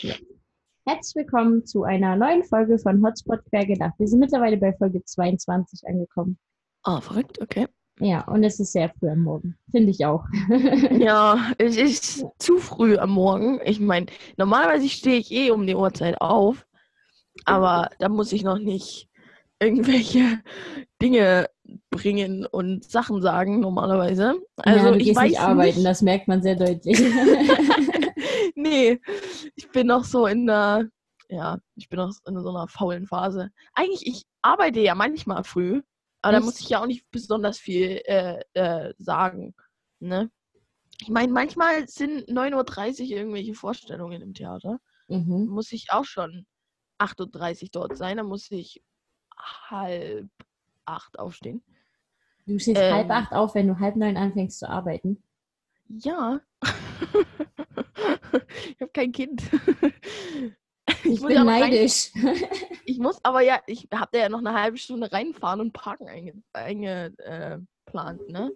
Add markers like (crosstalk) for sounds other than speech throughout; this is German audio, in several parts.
Ja. Herzlich willkommen zu einer neuen Folge von Hotspot Quergedacht. Wir sind mittlerweile bei Folge 22 angekommen. Ah, verrückt, okay. Ja, und es ist sehr früh am Morgen. Finde ich auch. (laughs) ja, es ist zu früh am Morgen. Ich meine, normalerweise stehe ich eh um die Uhrzeit auf, aber da muss ich noch nicht irgendwelche Dinge bringen und Sachen sagen normalerweise. Also ja, ich weiß nicht arbeiten, nicht. das merkt man sehr deutlich. (laughs) (laughs) (laughs) nee, ich bin noch so in der, ja, ich bin noch in so einer faulen Phase. Eigentlich, ich arbeite ja manchmal früh, aber da muss ich ja auch nicht besonders viel äh, äh, sagen. Ne? Ich meine, manchmal sind 9.30 Uhr irgendwelche Vorstellungen im Theater. Mhm. Muss ich auch schon 8.30 Uhr dort sein. Da muss ich halb acht aufstehen. Du stehst ähm, halb acht auf, wenn du halb neun anfängst zu arbeiten? Ja. (laughs) (laughs) ich habe kein Kind. Ich, ich bin ja neidisch. Rein, ich muss aber ja, ich habe da ja noch eine halbe Stunde reinfahren und parken eingeplant, äh, ne?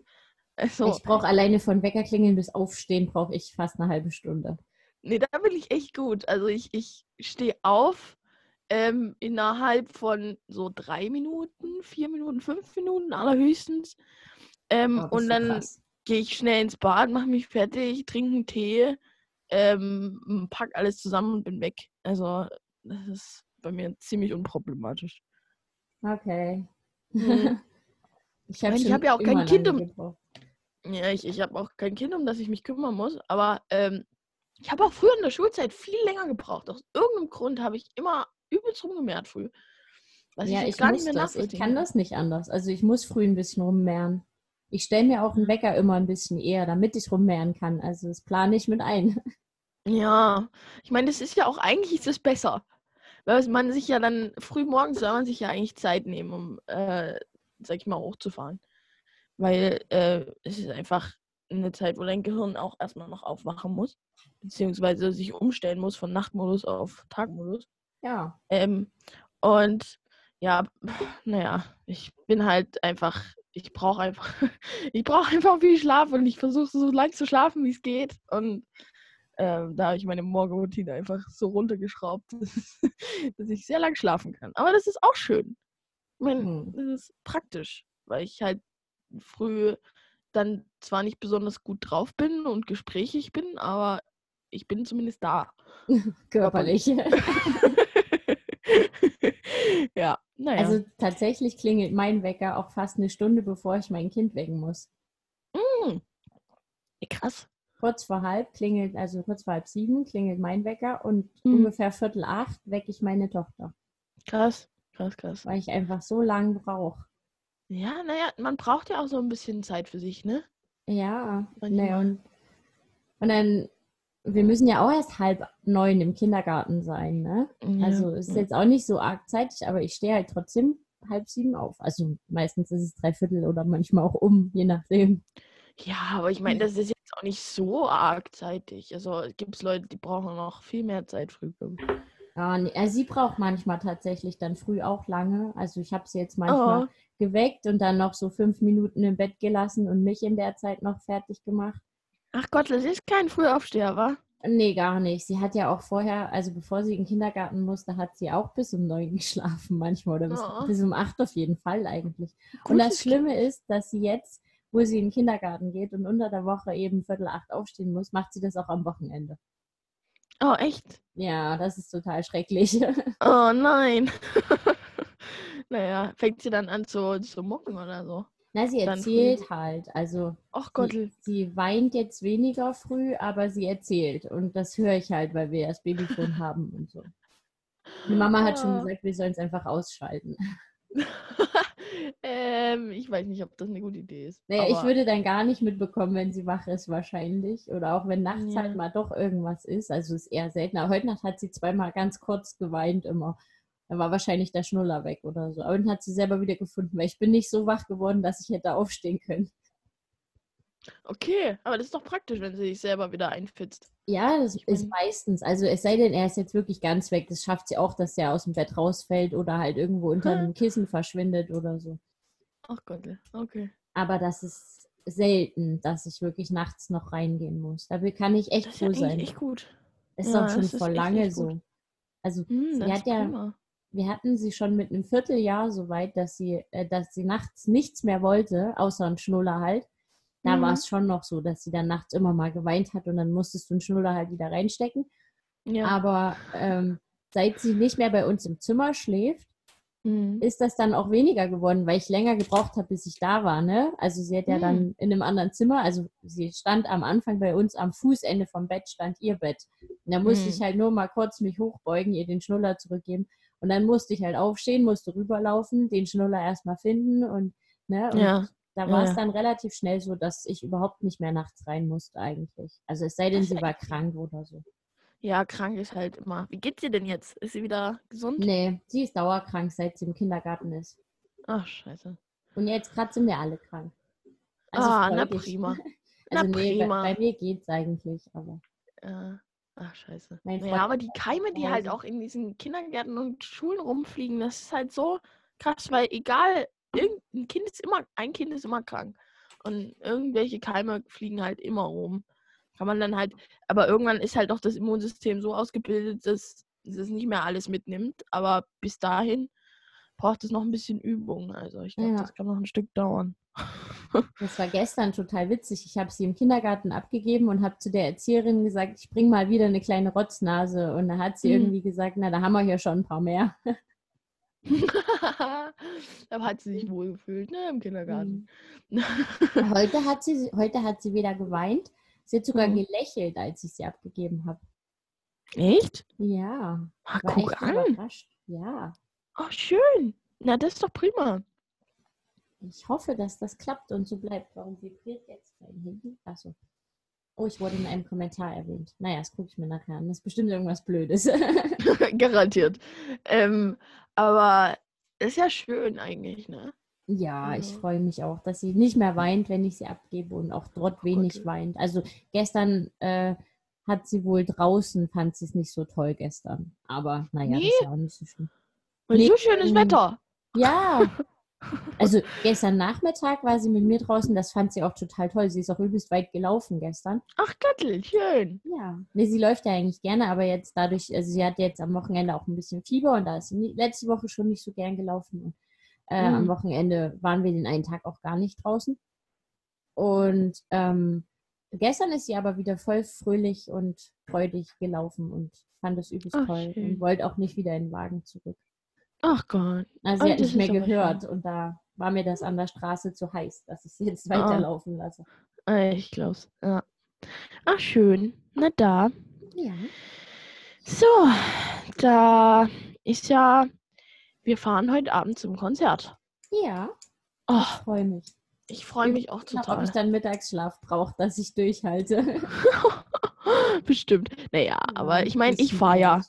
Also, ich brauche alleine von Weckerklingeln bis Aufstehen brauche ich fast eine halbe Stunde. Nee, da bin ich echt gut. Also ich, ich stehe auf ähm, innerhalb von so drei Minuten, vier Minuten, fünf Minuten allerhöchstens. Ähm, oh, und dann gehe ich schnell ins Bad, mache mich fertig, trinke einen Tee, ähm, pack alles zusammen und bin weg. Also das ist bei mir ziemlich unproblematisch. Okay. Mhm. (laughs) ich habe hab ja auch kein Kind um. Ja, ich, ich habe auch kein Kind, um das ich mich kümmern muss. Aber ähm, ich habe auch früher in der Schulzeit viel länger gebraucht. Aus irgendeinem Grund habe ich immer übelst rumgemehrt früh. Was ja, ich, ich gar nicht mehr das. Ich kann das nicht anders. Also ich muss früh ein bisschen rummehren. Ich stelle mir auch einen Wecker immer ein bisschen eher, damit ich rummehren kann. Also das plane ich mit ein. (laughs) Ja, ich meine, das ist ja auch eigentlich ist es besser. Weil man sich ja dann früh morgens soll man sich ja eigentlich Zeit nehmen, um, äh, sag ich mal, hochzufahren. Weil äh, es ist einfach eine Zeit, wo dein Gehirn auch erstmal noch aufwachen muss, beziehungsweise sich umstellen muss von Nachtmodus auf Tagmodus. Ja. Ähm, und ja, (sighs) naja, ich bin halt einfach, ich brauche einfach, (laughs) ich brauche einfach viel Schlaf und ich versuche so lange zu schlafen, wie es geht. Und ähm, da habe ich meine Morgenroutine einfach so runtergeschraubt, (laughs) dass ich sehr lang schlafen kann. Aber das ist auch schön. Ich meine, hm. das ist praktisch, weil ich halt früh dann zwar nicht besonders gut drauf bin und gesprächig bin, aber ich bin zumindest da. (laughs) Körperlich. (laughs) ja, naja. Also tatsächlich klingelt mein Wecker auch fast eine Stunde, bevor ich mein Kind wecken muss. Mm. Krass. Kurz vor halb klingelt, also kurz vor halb sieben klingelt mein Wecker und mm. ungefähr viertel acht wecke ich meine Tochter. Krass, krass, krass. Weil ich einfach so lange brauche. Ja, naja, man braucht ja auch so ein bisschen Zeit für sich, ne? Ja, naja, und, und dann wir müssen ja auch erst halb neun im Kindergarten sein, ne? Ja. Also es ist jetzt auch nicht so arg zeitig, aber ich stehe halt trotzdem halb sieben auf. Also meistens ist es dreiviertel oder manchmal auch um, je nachdem. Ja, aber ich meine, das ist jetzt auch nicht so arg zeitig. Also gibt es Leute, die brauchen noch viel mehr Zeit früh. Ja, nee, also sie braucht manchmal tatsächlich dann früh auch lange. Also ich habe sie jetzt manchmal oh. geweckt und dann noch so fünf Minuten im Bett gelassen und mich in der Zeit noch fertig gemacht. Ach Gott, das ist kein Frühaufsteher, wa? Nee, gar nicht. Sie hat ja auch vorher, also bevor sie in den Kindergarten musste, hat sie auch bis um neun (laughs) geschlafen manchmal oder bis, oh. bis um acht auf jeden Fall eigentlich. Gut, und das Schlimme ist, dass sie jetzt, wo sie in den Kindergarten geht und unter der Woche eben Viertel acht aufstehen muss, macht sie das auch am Wochenende. Oh, echt? Ja, das ist total schrecklich. (laughs) Oh nein. (laughs) naja, fängt sie dann an zu, zu mucken oder so? Na, sie erzählt halt. Also Ach Gott. Sie, sie, weint jetzt weniger früh, aber sie erzählt. Und das höre ich halt, weil wir das Babyfon (laughs) haben und so. Die Mama hat schon ah. gesagt, wir sollen es einfach ausschalten. Ähm, ich weiß nicht, ob das eine gute Idee ist. Naja, ich würde dann gar nicht mitbekommen, wenn sie wach ist, wahrscheinlich. Oder auch wenn nachts ja. halt mal doch irgendwas ist. Also ist eher seltener. Heute Nacht hat sie zweimal ganz kurz geweint immer. Da war wahrscheinlich der Schnuller weg oder so. Aber dann hat sie selber wieder gefunden, weil ich bin nicht so wach geworden, dass ich hätte aufstehen können. Okay, aber das ist doch praktisch, wenn sie sich selber wieder einfitzt. Ja, das ich ist meistens. Also es sei denn, er ist jetzt wirklich ganz weg. Das schafft sie auch, dass er aus dem Bett rausfällt oder halt irgendwo unter einem Kissen verschwindet oder so. Ach Gott, okay. Aber das ist selten, dass ich wirklich nachts noch reingehen muss. Dafür kann ich echt das froh sein. Echt gut. Es ist ja, auch schon vor lange so. Also hm, sie hat ja, Also hm, sie hat ja, prima. wir hatten sie schon mit einem Vierteljahr so weit, dass sie, äh, dass sie nachts nichts mehr wollte, außer ein Schnuller halt. Da mhm. war es schon noch so, dass sie dann nachts immer mal geweint hat und dann musstest du einen Schnuller halt wieder reinstecken. Ja. Aber ähm, seit sie nicht mehr bei uns im Zimmer schläft, mhm. ist das dann auch weniger geworden, weil ich länger gebraucht habe, bis ich da war. Ne? Also sie hat ja mhm. dann in einem anderen Zimmer, also sie stand am Anfang bei uns am Fußende vom Bett, stand ihr Bett. Und da musste mhm. ich halt nur mal kurz mich hochbeugen, ihr den Schnuller zurückgeben. Und dann musste ich halt aufstehen, musste rüberlaufen, den Schnuller erstmal finden und, ne, und ja. Da war ja. es dann relativ schnell so, dass ich überhaupt nicht mehr nachts rein musste eigentlich. Also es sei denn, sie war krank oder so. Ja, krank ist halt immer. Wie geht's ihr denn jetzt? Ist sie wieder gesund? Nee, sie ist dauerkrank, seit sie im Kindergarten ist. Ach, scheiße. Und jetzt gerade sind wir alle krank. Also ah, na prima. (laughs) also na nee, prima. Bei, bei, mir geht's eigentlich, aber. Ja. Ach, scheiße. Ja, aber die Keime, die halt auch in diesen Kindergärten und Schulen rumfliegen, das ist halt so krass, weil egal, irgendein Kind ist immer, ein Kind ist immer krank. Und irgendwelche Keime fliegen halt immer rum kann man dann halt, aber irgendwann ist halt auch das Immunsystem so ausgebildet, dass es nicht mehr alles mitnimmt. Aber bis dahin braucht es noch ein bisschen Übung. Also ich glaube, ja. das kann noch ein Stück dauern. (laughs) Das war gestern total witzig. Ich habe sie im Kindergarten abgegeben und habe zu der Erzieherin gesagt, ich bringe mal wieder eine kleine Rotznase. Und da hat sie mhm. irgendwie gesagt, na, da haben wir hier schon ein paar mehr. (laughs) (laughs) da hat sie sich wohl gefühlt, ne, im Kindergarten. Mhm. (laughs) heute, hat sie, heute hat sie wieder geweint Sie hat sogar mhm. gelächelt, als ich sie abgegeben habe. Echt? Ja. Ah, guck an. Überrascht. Ja. Oh, schön. Na, das ist doch prima. Ich hoffe, dass das klappt und so bleibt. Warum vibriert jetzt mein Handy? Achso. Oh, ich wurde in einem Kommentar erwähnt. Naja, das gucke ich mir nachher an. Das ist bestimmt irgendwas Blödes. (laughs) (laughs) Garantiert. Ähm, aber ist ja schön eigentlich, ne? Ja, ich freue mich auch, dass sie nicht mehr weint, wenn ich sie abgebe und auch dort wenig okay. weint. Also gestern äh, hat sie wohl draußen, fand sie es nicht so toll gestern. Aber naja, nee. das ist ja auch nicht so schlimm. Nee, so schönes Wetter. Ja. (laughs) Also gestern Nachmittag war sie mit mir draußen, das fand sie auch total toll. Sie ist auch übelst weit gelaufen gestern. Ach, Göttel, schön. Ja. Nee, sie läuft ja eigentlich gerne, aber jetzt dadurch, also sie hat jetzt am Wochenende auch ein bisschen Fieber und da ist sie letzte Woche schon nicht so gern gelaufen. Und äh, mhm. Am Wochenende waren wir den einen Tag auch gar nicht draußen. Und ähm, gestern ist sie aber wieder voll fröhlich und freudig gelaufen und fand es übelst Ach, toll schön. und wollte auch nicht wieder in den Wagen zurück. Ach Gott. Also sie hat nicht mehr gehört und da war mir das an der Straße zu heiß, dass ich sie jetzt ah. weiterlaufen lasse. Ich glaub's, ja. Ach, schön. Na da. Ja. So, da ist ja wir fahren heute Abend zum Konzert. Ja. Oh, ich freue mich. Ich freue mich auch total. Ob ich dann Mittagsschlaf brauche, dass ich durchhalte. (laughs) Bestimmt. Naja, ja, aber ich meine, ich fahre ja.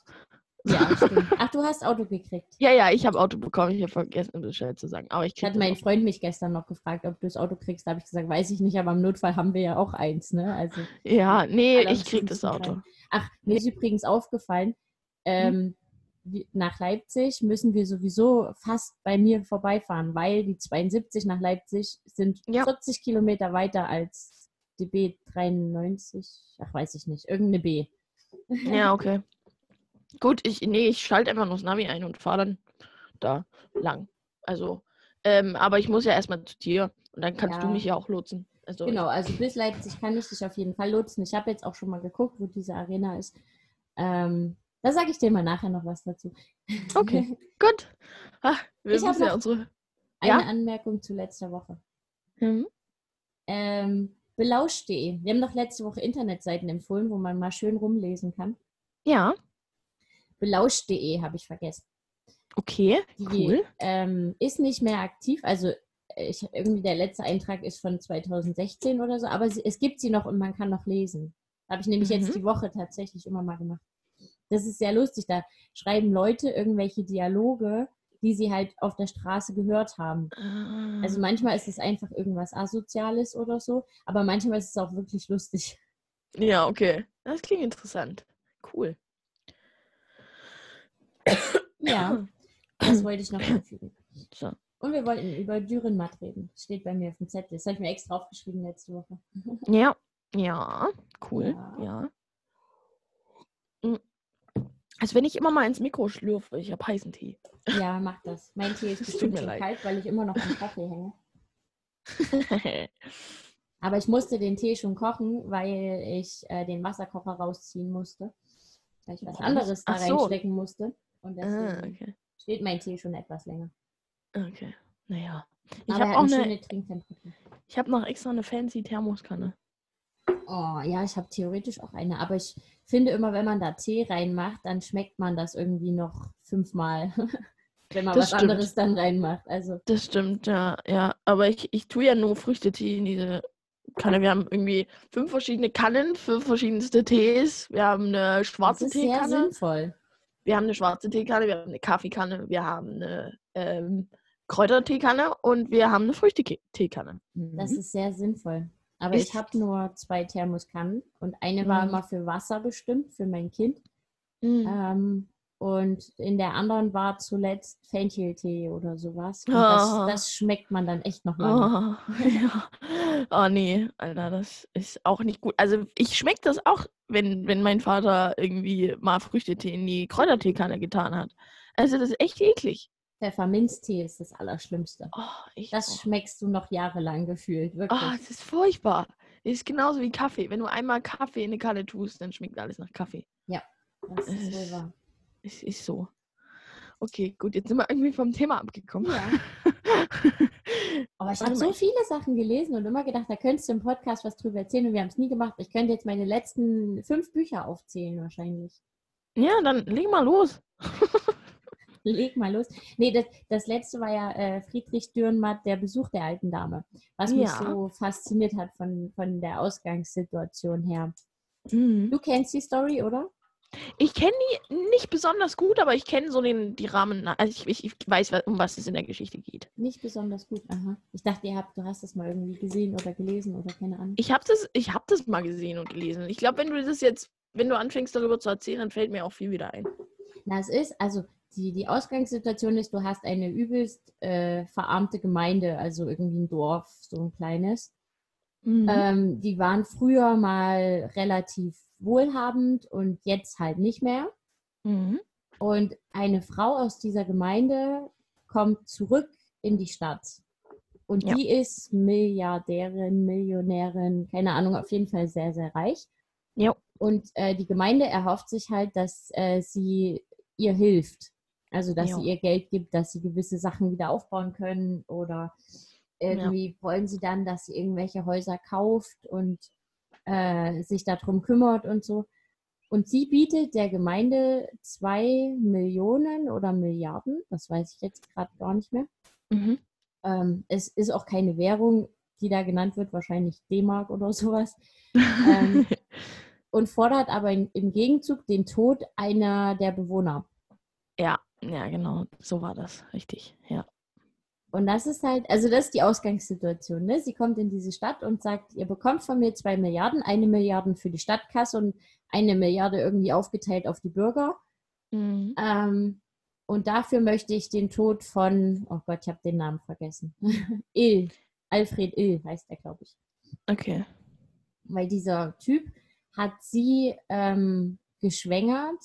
Ja, stimmt. Ach, du hast Auto gekriegt. Ja, ja, ich habe Auto bekommen. Ich habe vergessen, Bescheid zu sagen. Aber ich Hat mein Freund mich gestern noch gefragt, ob du das Auto kriegst. Da habe ich gesagt, weiß ich nicht, aber im Notfall haben wir ja auch eins, ne? Also, ja, nee, ich krieg das Auto. Rein. Ach, mir ist übrigens aufgefallen, hm? ähm, hm nach Leipzig müssen wir sowieso fast bei mir vorbeifahren, weil die 72 nach Leipzig sind ja. 40 Kilometer weiter als die B93. Ach, weiß ich nicht. Irgendeine B. Ja, okay. (laughs) Gut, ich, nee, ich schalte einfach noch das Navi ein und fahre dann da lang. Also, ähm, aber ich muss ja erstmal zu dir und dann kannst ja. du mich ja auch lotsen. Also, genau, also bis Leipzig kann ich dich auf jeden Fall lotsen. Ich habe jetzt auch schon mal geguckt, wo diese Arena ist. Ähm, da sage ich dir mal nachher noch was dazu. (laughs) Okay, gut. Ach, wir ich habe ja unsere... eine ja? Anmerkung zu letzter Woche. Mhm. Ähm, Belausch.de. Wir haben doch letzte Woche Internetseiten empfohlen, wo man mal schön rumlesen kann. Ja. Belausch.de habe ich vergessen. Okay, Die, cool. Ähm, ist nicht mehr aktiv. Also ich, irgendwie der letzte Eintrag ist von 2016 oder so, aber es gibt sie noch und man kann noch lesen. Habe ich nämlich mhm. jetzt die Woche tatsächlich immer mal gemacht das ist sehr lustig. Da schreiben Leute irgendwelche Dialoge, die sie halt auf der Straße gehört haben. Ah. Also manchmal ist es einfach irgendwas Asoziales oder so, aber manchmal ist es auch wirklich lustig. Ja, okay. Das klingt interessant. Cool. Ja, das (coughs) wollte ich noch anfügen. So. Und wir wollten über Dürrenmatt reden. Das steht bei mir auf dem Zettel. Das habe ich mir extra aufgeschrieben letzte Woche. (laughs) Ja, ja, cool. Ja. ja. Mm. Also wenn ich immer mal ins Mikro schlürfe, ich habe heißen Tee. (laughs) Ja, mach das. Mein Tee ist bestimmt schon kalt, weil ich immer noch am Kaffee hänge. (laughs) Aber ich musste den Tee schon kochen, weil ich äh, den Wasserkocher rausziehen musste. Weil ich was anderes da so. reinstecken musste. Und ah, deswegen ah, okay. steht mein Tee schon etwas länger. Okay. Naja. Ich habe auch eine, Ich habe noch extra eine fancy Thermoskanne. Oh, ja, ich habe theoretisch auch eine, aber ich finde immer, wenn man da Tee reinmacht, dann schmeckt man das irgendwie noch fünfmal, (laughs) wenn man das was stimmt. anderes dann reinmacht. Also. Das stimmt, ja, ja. Aber ich, ich tue ja nur Früchtetee in diese Kanne. Wir haben irgendwie fünf verschiedene Kannen, fünf verschiedenste Tees. Wir haben eine schwarze das ist Teekanne. Sehr sinnvoll. Wir haben eine schwarze Teekanne, wir haben eine Kaffeekanne, wir haben eine ähm, Kräuterteekanne und wir haben eine Früchteteekanne. Das mhm. ist sehr sinnvoll. Aber ich, ich habe nur zwei Thermoskannen und eine war mhm. immer für Wasser bestimmt, für mein Kind. Mhm. Ähm, und in der anderen war zuletzt Fencheltee oder sowas. Und oh. das, das, schmeckt man dann echt noch mal. Oh, (laughs) ja. oh nee, Alter, das ist auch nicht gut. Also ich schmecke das auch, wenn, wenn mein Vater irgendwie mal Früchtetee in die Kräuterteekanne getan hat. Also das ist echt eklig. Pfefferminztee ist das Allerschlimmste. Oh, das auch. schmeckst du noch jahrelang gefühlt, wirklich. Oh, das ist furchtbar. Das ist genauso wie Kaffee. Wenn du einmal Kaffee in eine Kanne tust, dann schmeckt alles nach Kaffee. Ja, das ist wohl wahr. Es ist so. Okay, gut, jetzt sind wir irgendwie vom Thema abgekommen. Ja. (laughs) Aber ich habe so viele Sachen gelesen und immer gedacht, da könntest du im Podcast was drüber erzählen und wir haben es nie gemacht. Ich könnte jetzt meine letzten fünf Bücher aufzählen wahrscheinlich. Ja, dann leg mal los. (laughs) leg mal los. Nee, das, das letzte war ja äh, Friedrich Dürrenmatt, der Besuch der alten Dame. Was ja. mich so fasziniert hat von, von der Ausgangssituation her. Mhm. Du kennst die Story, oder? Ich kenne die nicht besonders gut, aber ich kenne so den, die Rahmen. Also ich, ich, weiß, um was es in der Geschichte geht. Nicht besonders gut, aha. Ich dachte, ihr habt, du hast das mal irgendwie gesehen oder gelesen oder keine Ahnung. Ich habe das, hab das mal gesehen und gelesen. Ich glaube, wenn du das jetzt, wenn du anfängst darüber zu erzählen, dann fällt mir auch viel wieder ein. Na, es ist, also die, die Ausgangssituation ist, du hast eine übelst äh, verarmte Gemeinde, also irgendwie ein Dorf, so ein kleines. Mhm. Ähm, die waren früher mal relativ wohlhabend und jetzt halt nicht mehr. Mhm. Und eine Frau aus dieser Gemeinde kommt zurück in die Stadt. Und ja. die ist Milliardärin, Millionärin, keine Ahnung, auf jeden Fall sehr, sehr reich. Ja. Und äh, die Gemeinde erhofft sich halt, dass äh, sie ihr hilft. Also, dass ja. sie ihr Geld gibt, dass sie gewisse Sachen wieder aufbauen können oder irgendwie ja. wollen sie dann, dass sie irgendwelche Häuser kauft und äh, sich darum kümmert und so. Und sie bietet der Gemeinde zwei Millionen oder Milliarden, das weiß ich jetzt gerade gar nicht mehr. Mhm. Ähm, es ist auch keine Währung, die da genannt wird, wahrscheinlich D-Mark oder sowas. (laughs) ähm, und fordert aber in, im Gegenzug den Tod einer der Bewohner. Ja. Ja, genau, so war das, richtig, ja. Und das ist halt, also das ist die Ausgangssituation. Ne? Sie kommt in diese Stadt und sagt, ihr bekommt von mir zwei Milliarden, eine Milliarde für die Stadtkasse und eine Milliarde irgendwie aufgeteilt auf die Bürger. Mhm. Ähm, und dafür möchte ich den Tod von, oh Gott, ich habe den Namen vergessen. (laughs) Ill, Alfred Ill heißt er, glaube ich. Okay. Weil dieser Typ hat sie ähm, geschwängert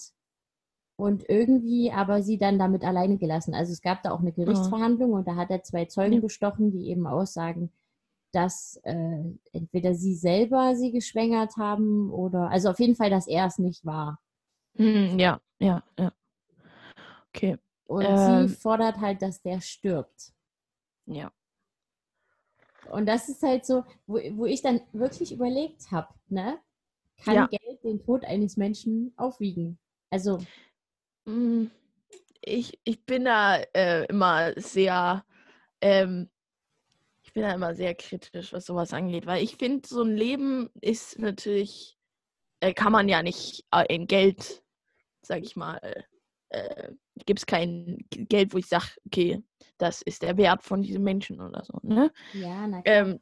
und irgendwie aber sie dann damit alleine gelassen. Also es gab da auch eine Gerichtsverhandlung und da hat er zwei Zeugen bestochen, die eben aussagen, dass äh, entweder sie selber sie geschwängert haben oder also auf jeden Fall, dass er es nicht war. Hm, ja, ja, ja. Okay. Und ähm, sie fordert halt, dass der stirbt. Ja. Und das ist halt so, wo, wo ich dann wirklich überlegt habe, ne? Kann ja. Geld den Tod eines Menschen aufwiegen? Also ich, ich bin da äh, immer sehr, ähm, ich bin da immer sehr kritisch, was sowas angeht, weil ich finde, so ein Leben ist natürlich, äh, kann man ja nicht äh, in Geld, sag ich mal, äh, gibt es kein Geld, wo ich sage, okay, das ist der Wert von diesem Menschen oder so. Ne? Ja, na. Ähm,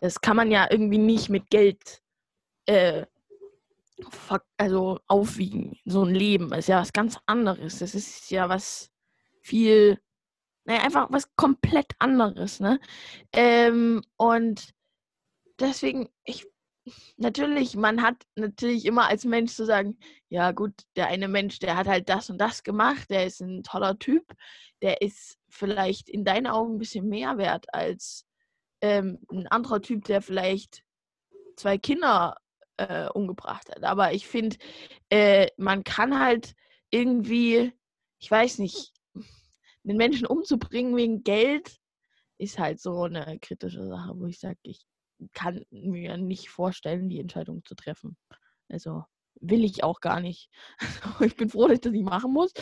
das kann man ja irgendwie nicht mit Geld äh, also aufwiegen. So ein Leben ist ja was ganz anderes. Das ist ja was viel, naja, einfach was komplett anderes, ne? Ähm, und deswegen, ich, natürlich, man hat natürlich immer als Mensch zu sagen, ja gut, der eine Mensch, der hat halt das und das gemacht, der ist ein toller Typ, der ist vielleicht in deinen Augen ein bisschen mehr wert als ähm, ein anderer Typ, der vielleicht zwei Kinder äh, umgebracht hat. Aber ich finde, äh, man kann halt irgendwie, ich weiß nicht, den Menschen umzubringen wegen Geld ist halt so eine kritische Sache, wo ich sage, ich kann mir nicht vorstellen, die Entscheidung zu treffen. Also will ich auch gar nicht. (laughs) ich bin froh, dass ich das nicht machen muss.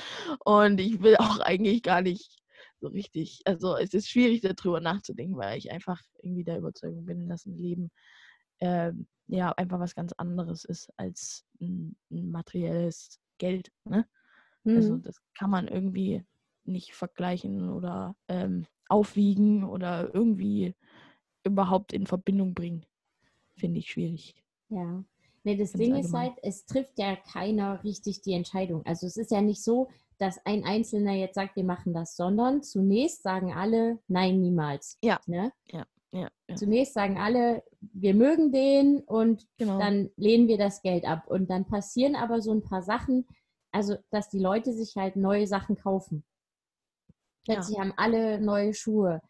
Und ich will auch eigentlich gar nicht so richtig. Also es ist schwierig, darüber nachzudenken, weil ich einfach irgendwie der Überzeugung bin, dass ein Leben äh, ja einfach was ganz anderes ist als ein, ein materielles Geld. Ne? Also, mhm. Also das kann man irgendwie nicht vergleichen oder ähm, aufwiegen oder irgendwie überhaupt in Verbindung bringen. Finde ich schwierig. Ja. Nee, das Ding ist halt, es trifft ja keiner richtig die Entscheidung. Also es ist ja nicht so, dass ein Einzelner jetzt sagt, wir machen das, sondern zunächst sagen alle, nein, niemals. Ja. Ne? ja. Ja, ja. Zunächst sagen alle, wir mögen den und genau. dann lehnen wir das Geld ab. Und dann passieren aber so ein paar Sachen, also dass die Leute sich halt neue Sachen kaufen. Plötzlich ja. haben alle neue Schuhe.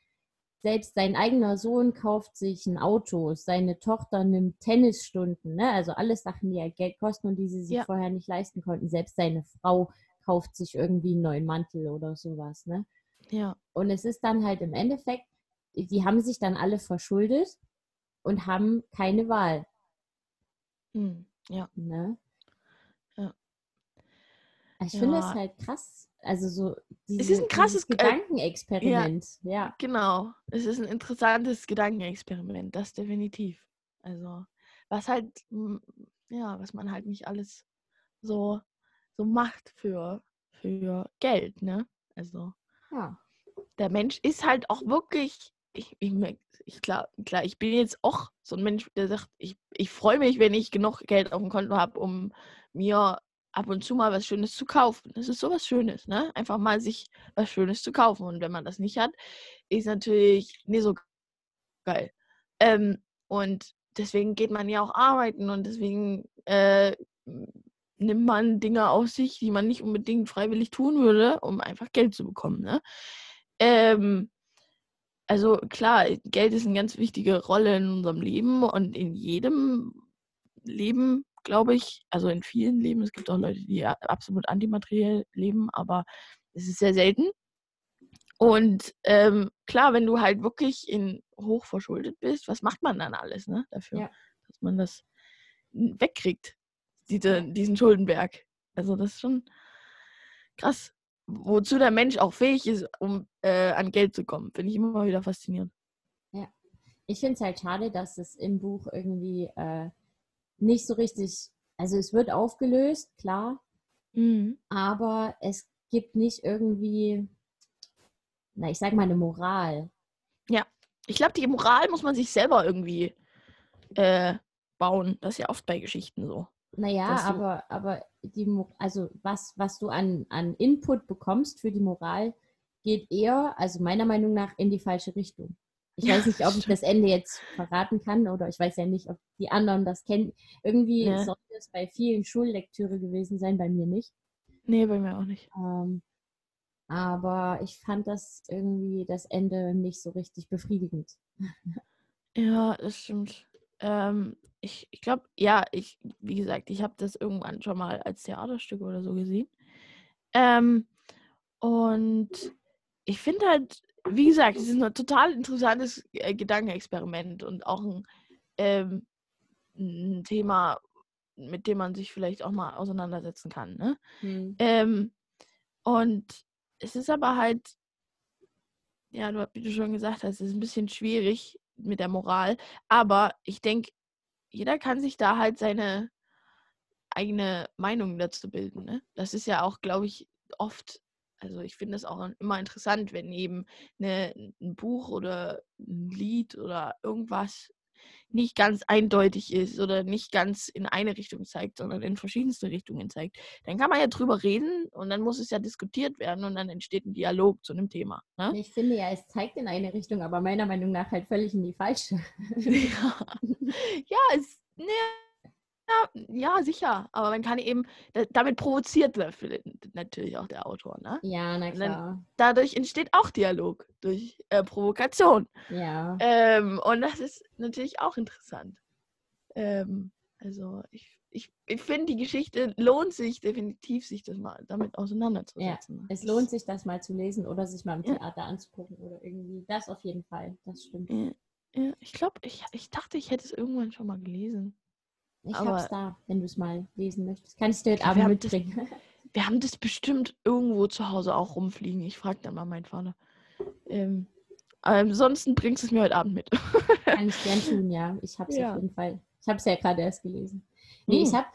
Selbst sein eigener Sohn kauft sich ein Auto, seine Tochter nimmt Tennisstunden, ne? also alles Sachen, die ja Geld kosten und die sie sich ja. vorher nicht leisten konnten. Selbst seine Frau kauft sich irgendwie einen neuen Mantel oder sowas. Ne? Ja. Und es ist dann halt im Endeffekt, die haben sich dann alle verschuldet und haben keine Wahl. Hm, ja. Ne? Ja. Ich ja. finde es halt krass. Also so diese, es ist ein krasses äh, Gedankenexperiment. Äh, ja, ja, Genau. Es ist ein interessantes Gedankenexperiment, das definitiv. Also, was halt, ja, was man halt nicht alles so, so macht für, für Geld, ne? Also. Ja. Der Mensch ist halt auch wirklich ich, ich, ich klar, klar, ich bin jetzt auch so ein Mensch, der sagt, ich, ich freue mich, wenn ich genug Geld auf dem Konto habe, um mir ab und zu mal was Schönes zu kaufen. Das ist sowas Schönes, ne? Einfach mal sich was Schönes zu kaufen. Und wenn man das nicht hat, ist natürlich nicht so geil. Ähm, und deswegen geht man ja auch arbeiten und deswegen äh, nimmt man Dinge auf sich, die man nicht unbedingt freiwillig tun würde, um einfach Geld zu bekommen. Ne? Ähm, also klar, Geld ist eine ganz wichtige Rolle in unserem Leben und in jedem Leben, glaube ich, also in vielen Leben. Es gibt auch Leute, die absolut antimateriell leben, aber es ist sehr selten. Und ähm, klar, wenn du halt wirklich in hoch verschuldet bist, was macht man dann alles ne, dafür, ja. dass man das wegkriegt, diese, diesen Schuldenberg? Also das ist schon krass wozu der Mensch auch fähig ist, um äh, an Geld zu kommen. Finde ich immer wieder faszinierend. Ja. Ich finde es halt schade, dass es im Buch irgendwie äh, nicht so richtig, also es wird aufgelöst, klar, mhm. aber es gibt nicht irgendwie, na, ich sag mal, eine Moral. Ja, ich glaube, die Moral muss man sich selber irgendwie äh, bauen. Das ist ja oft bei Geschichten so. Naja, aber, aber die, also was, was du an, an Input bekommst für die Moral, geht eher, also meiner Meinung nach, in die falsche Richtung. Ich weiß nicht, ob ich das Ende jetzt verraten kann oder ich weiß ja nicht, ob die anderen das kennen. Irgendwie ja. sollte es bei vielen Schullektüre gewesen sein, bei mir nicht. Nee, bei mir auch nicht. Ähm, aber ich fand das irgendwie das Ende nicht so richtig befriedigend. Ja, das stimmt. Ähm, ich, ich glaube, ja, ich, wie gesagt, ich habe das irgendwann schon mal als Theaterstück oder so gesehen. Ähm, und ich finde halt, wie gesagt, es ist ein total interessantes äh, Gedankenexperiment und auch ein, ähm, ein, Thema, mit dem man sich vielleicht auch mal auseinandersetzen kann. Ne? Mhm. Ähm, und es ist aber halt, ja, wie du schon gesagt hast, es ist ein bisschen schwierig mit der Moral. Aber ich denke, jeder kann sich da halt seine eigene Meinung dazu bilden. Ne? Das ist ja auch, glaube ich, oft, also ich finde es auch immer interessant, wenn eben eine, ein Buch oder ein Lied oder irgendwas nicht ganz eindeutig ist oder nicht ganz in eine Richtung zeigt, sondern in verschiedenste Richtungen zeigt, dann kann man ja drüber reden und dann muss es ja diskutiert werden und dann entsteht ein Dialog zu einem Thema. Ne? Ich finde ja, es zeigt in eine Richtung, aber meiner Meinung nach halt völlig in die falsche. ja, (laughs) ja es, Ja, ja, sicher. Aber man kann eben, damit provoziert natürlich auch der Autor, ne? Ja, na klar. Dann, dadurch entsteht auch Dialog durch äh, Provokation. Ja. Ähm, und das ist natürlich auch interessant. Ähm, also ich, ich, ich finde, die Geschichte lohnt sich definitiv, sich das mal damit auseinanderzusetzen. Ja, es lohnt sich, das mal zu lesen oder sich mal im ja. Theater anzugucken oder irgendwie. Das auf jeden Fall, das stimmt. Ja, ja ich glaube, ich, ich dachte, ich hätte es irgendwann schon mal gelesen. Ich Aber hab's da, wenn du es mal lesen möchtest. Kann ich dir heute Abend mitbringen. Das, (laughs) wir haben das bestimmt irgendwo zu Hause auch rumfliegen. Ich frage dann mal meinen Vater. Ähm, ansonsten bringst du es mir heute Abend mit. (laughs) Kann ich gern tun, ja. Ich habe es ja. auf jeden Fall. Ich habe es ja gerade erst gelesen. Nee, hm. ich habe,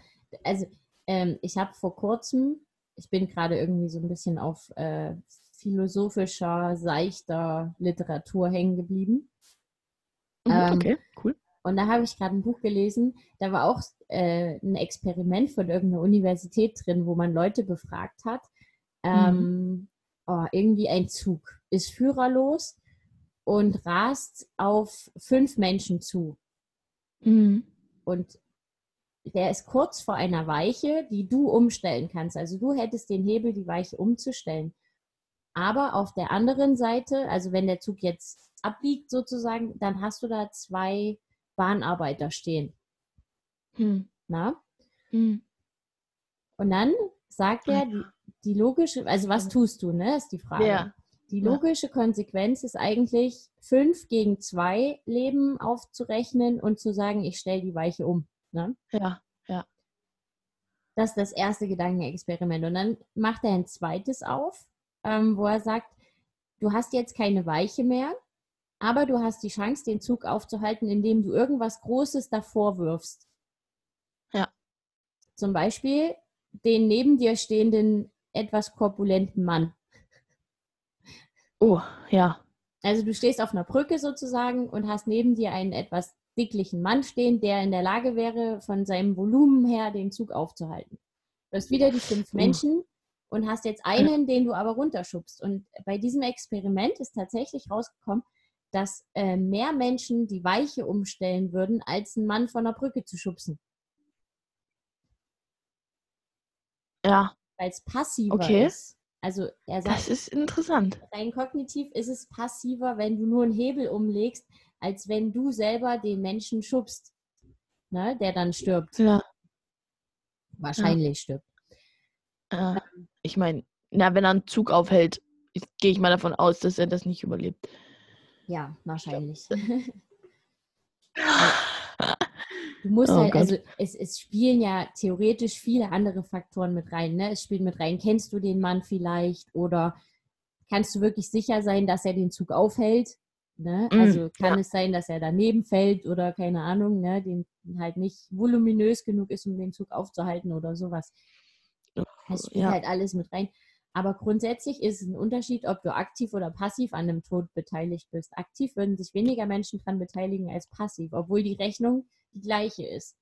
also ähm, ich habe vor kurzem, ich bin gerade irgendwie so ein bisschen auf äh, philosophischer, seichter Literatur hängen geblieben. Mhm, ähm, okay, cool. Und da habe ich gerade ein Buch gelesen, da war auch äh, ein Experiment von irgendeiner Universität drin, wo man Leute befragt hat. Ähm, mhm. oh, irgendwie ein Zug ist führerlos und rast auf fünf Menschen zu. Mhm. Und der ist kurz vor einer Weiche, die du umstellen kannst. Also du hättest den Hebel, die Weiche umzustellen. Aber auf der anderen Seite, also wenn der Zug jetzt abbiegt sozusagen, dann hast du da zwei Bahnarbeiter stehen. Hm. Na? Hm. Und dann sagt er, die, die, logische, also was tust du, ne, ist die Frage. Ja. Die logische. Konsequenz ist eigentlich, fünf gegen zwei Leben aufzurechnen und zu sagen, ich stelle die Weiche um. Ne? Ja, ja. Das ist das erste Gedankenexperiment. Und dann macht er ein zweites auf, ähm, wo er sagt, du hast jetzt keine Weiche mehr, aber du hast die Chance, den Zug aufzuhalten, indem du irgendwas Großes davor wirfst. Ja. Zum Beispiel den neben dir stehenden, etwas korpulenten Mann. Oh, ja. Also du stehst auf einer Brücke sozusagen und hast neben dir einen etwas dicklichen Mann stehen, der in der Lage wäre, von seinem Volumen her den Zug aufzuhalten. Du hast wieder die fünf Menschen und hast jetzt einen, den du aber runterschubst. Und bei diesem Experiment ist tatsächlich rausgekommen, dass äh, mehr Menschen die Weiche umstellen würden, als einen Mann von der Brücke zu schubsen. Ja. Weil es passiver okay. ist. Also er sagt, das ist interessant. Rein kognitiv ist es passiver, wenn du nur einen Hebel umlegst, als wenn du selber den Menschen schubst, ne, der dann stirbt. Ja. Wahrscheinlich ja. stirbt. Äh, ich meine, na, wenn er einen Zug aufhält, gehe ich mal davon aus, dass er das nicht überlebt. Ja, wahrscheinlich. (laughs) du musst oh halt, Gott. also es, es spielen ja theoretisch viele andere Faktoren mit rein. Ne? Es spielt mit rein, kennst du den Mann vielleicht oder kannst du wirklich sicher sein, dass er den Zug aufhält? Ne? Mm, also kann ja. es sein, dass er daneben fällt oder keine Ahnung, ne? den halt nicht voluminös genug ist, um den Zug aufzuhalten oder sowas. Es spielt ja. halt alles mit rein. Aber grundsätzlich ist es ein Unterschied, ob du aktiv oder passiv an einem Tod beteiligt bist. Aktiv würden sich weniger Menschen daran beteiligen als passiv, obwohl die Rechnung die gleiche ist.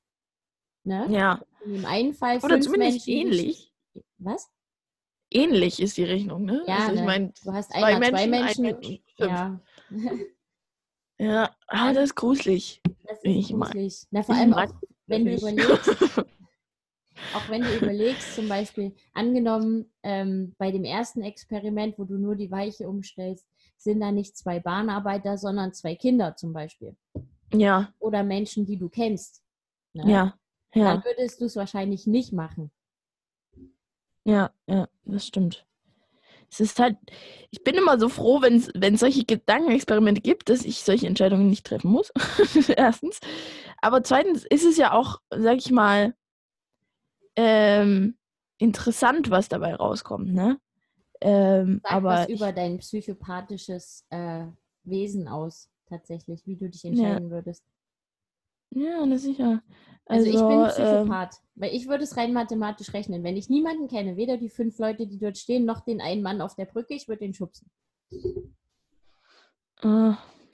Ne? Ja. Im einen Fall oder zumindest Menschen, ähnlich. Was? Ähnlich ist die Rechnung, ne? Ja, also, ich ne? mein, du hast zwei Menschen, zwei Menschen. Ein Mensch, ja. (laughs) ja, ah, das ist gruselig. Das ist gruselig. Na, vor allem (laughs) auch, wenn du überlegst, (laughs) auch wenn du überlegst, zum Beispiel, angenommen, ähm, bei dem ersten Experiment, wo du nur die Weiche umstellst, sind da nicht zwei Bahnarbeiter, sondern zwei Kinder zum Beispiel. Ja. Oder Menschen, die du kennst. Ne? Ja. ja. Dann würdest du es wahrscheinlich nicht machen. Ja, ja, das stimmt. Es ist halt, ich bin immer so froh, wenn es solche Gedankenexperimente gibt, dass ich solche Entscheidungen nicht treffen muss. (laughs) Erstens. Aber zweitens ist es ja auch, sag ich mal, ähm, interessant, was dabei rauskommt, ne? Ähm, Sag aber was über dein psychopathisches äh, Wesen aus, tatsächlich, wie du dich entscheiden ja. würdest. Ja, na sicher. Also, also ich bin Psychopath, ähm, weil ich würde es rein mathematisch rechnen. Wenn ich niemanden kenne, weder die fünf Leute, die dort stehen, noch den einen Mann auf der Brücke, ich würde den schubsen. Uh,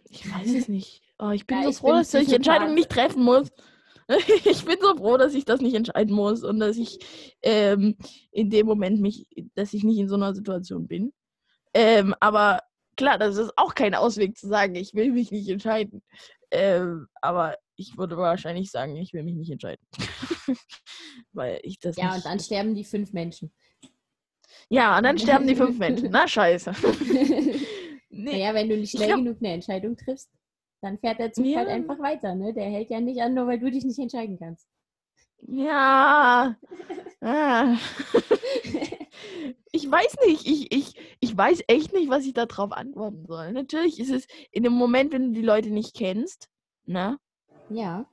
ich weiß es nicht. Oh, ich bin ja, so ich froh, dass ich die Entscheidung nicht treffen muss. (laughs) ich bin so froh, dass ich das nicht entscheiden muss und dass ich ähm, in dem Moment mich, dass ich nicht in so einer Situation bin. Ähm, aber klar, das ist auch kein Ausweg zu sagen, ich will mich nicht entscheiden. Ähm, aber ich würde wahrscheinlich sagen, ich will mich nicht entscheiden. (laughs) Weil ich das Ja, und dann sterben die fünf Menschen. Ja, und dann sterben die fünf Menschen. (laughs) Na, scheiße. nee. Naja, wenn du nicht schnell glaub... genug eine Entscheidung triffst, dann fährt der Zug ja. halt einfach weiter, ne? Der hält ja nicht an, nur weil du dich nicht entscheiden kannst. Ja. (laughs) Ah. (laughs) ich weiß nicht. Ich, ich, ich weiß echt nicht, was ich darauf antworten soll. Natürlich ist es in dem Moment, wenn du die Leute nicht kennst, ne? Ja.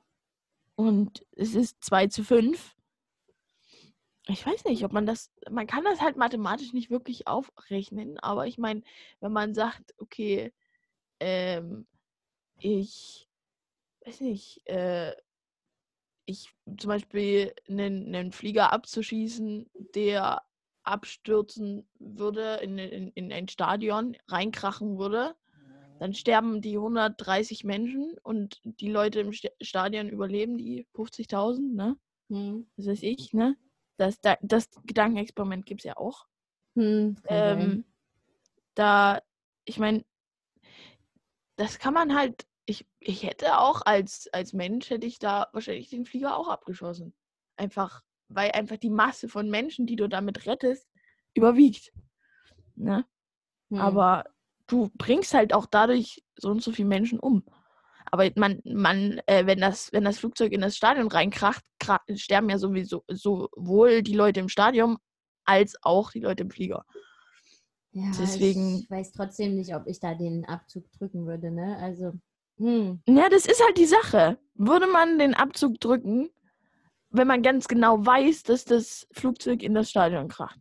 Und es ist 2 zu 5. Ich weiß nicht, ob man das, man kann das halt mathematisch nicht wirklich aufrechnen, aber ich meine, wenn man sagt, okay, ähm, ich weiß nicht, äh, ich zum Beispiel einen, einen Flieger abzuschießen, der abstürzen würde, in, in, in ein Stadion reinkrachen würde, dann sterben die 130 Menschen und die Leute im Stadion überleben die 50.000, ne? Hm. Das weiß ich, ne? Das, das Gedankenexperiment gibt es ja auch. Hm, ähm, da, ich meine, das kann man halt, ich, ich hätte auch als, als Mensch, hätte ich da wahrscheinlich den Flieger auch abgeschossen. Einfach, weil einfach die Masse von Menschen, die du damit rettest, überwiegt. Ne? Hm. Aber du bringst halt auch dadurch so und so viele Menschen um. Aber man, man, äh, wenn das, wenn das Flugzeug in das Stadion reinkracht, sterben ja sowieso sowohl die Leute im Stadion als auch die Leute im Flieger. Ja, Deswegen, ich weiß trotzdem nicht, ob ich da den Abzug drücken würde, ne? Also. Hm. Ja, das ist halt die Sache. Würde man den Abzug drücken, wenn man ganz genau weiß, dass das Flugzeug in das Stadion kracht?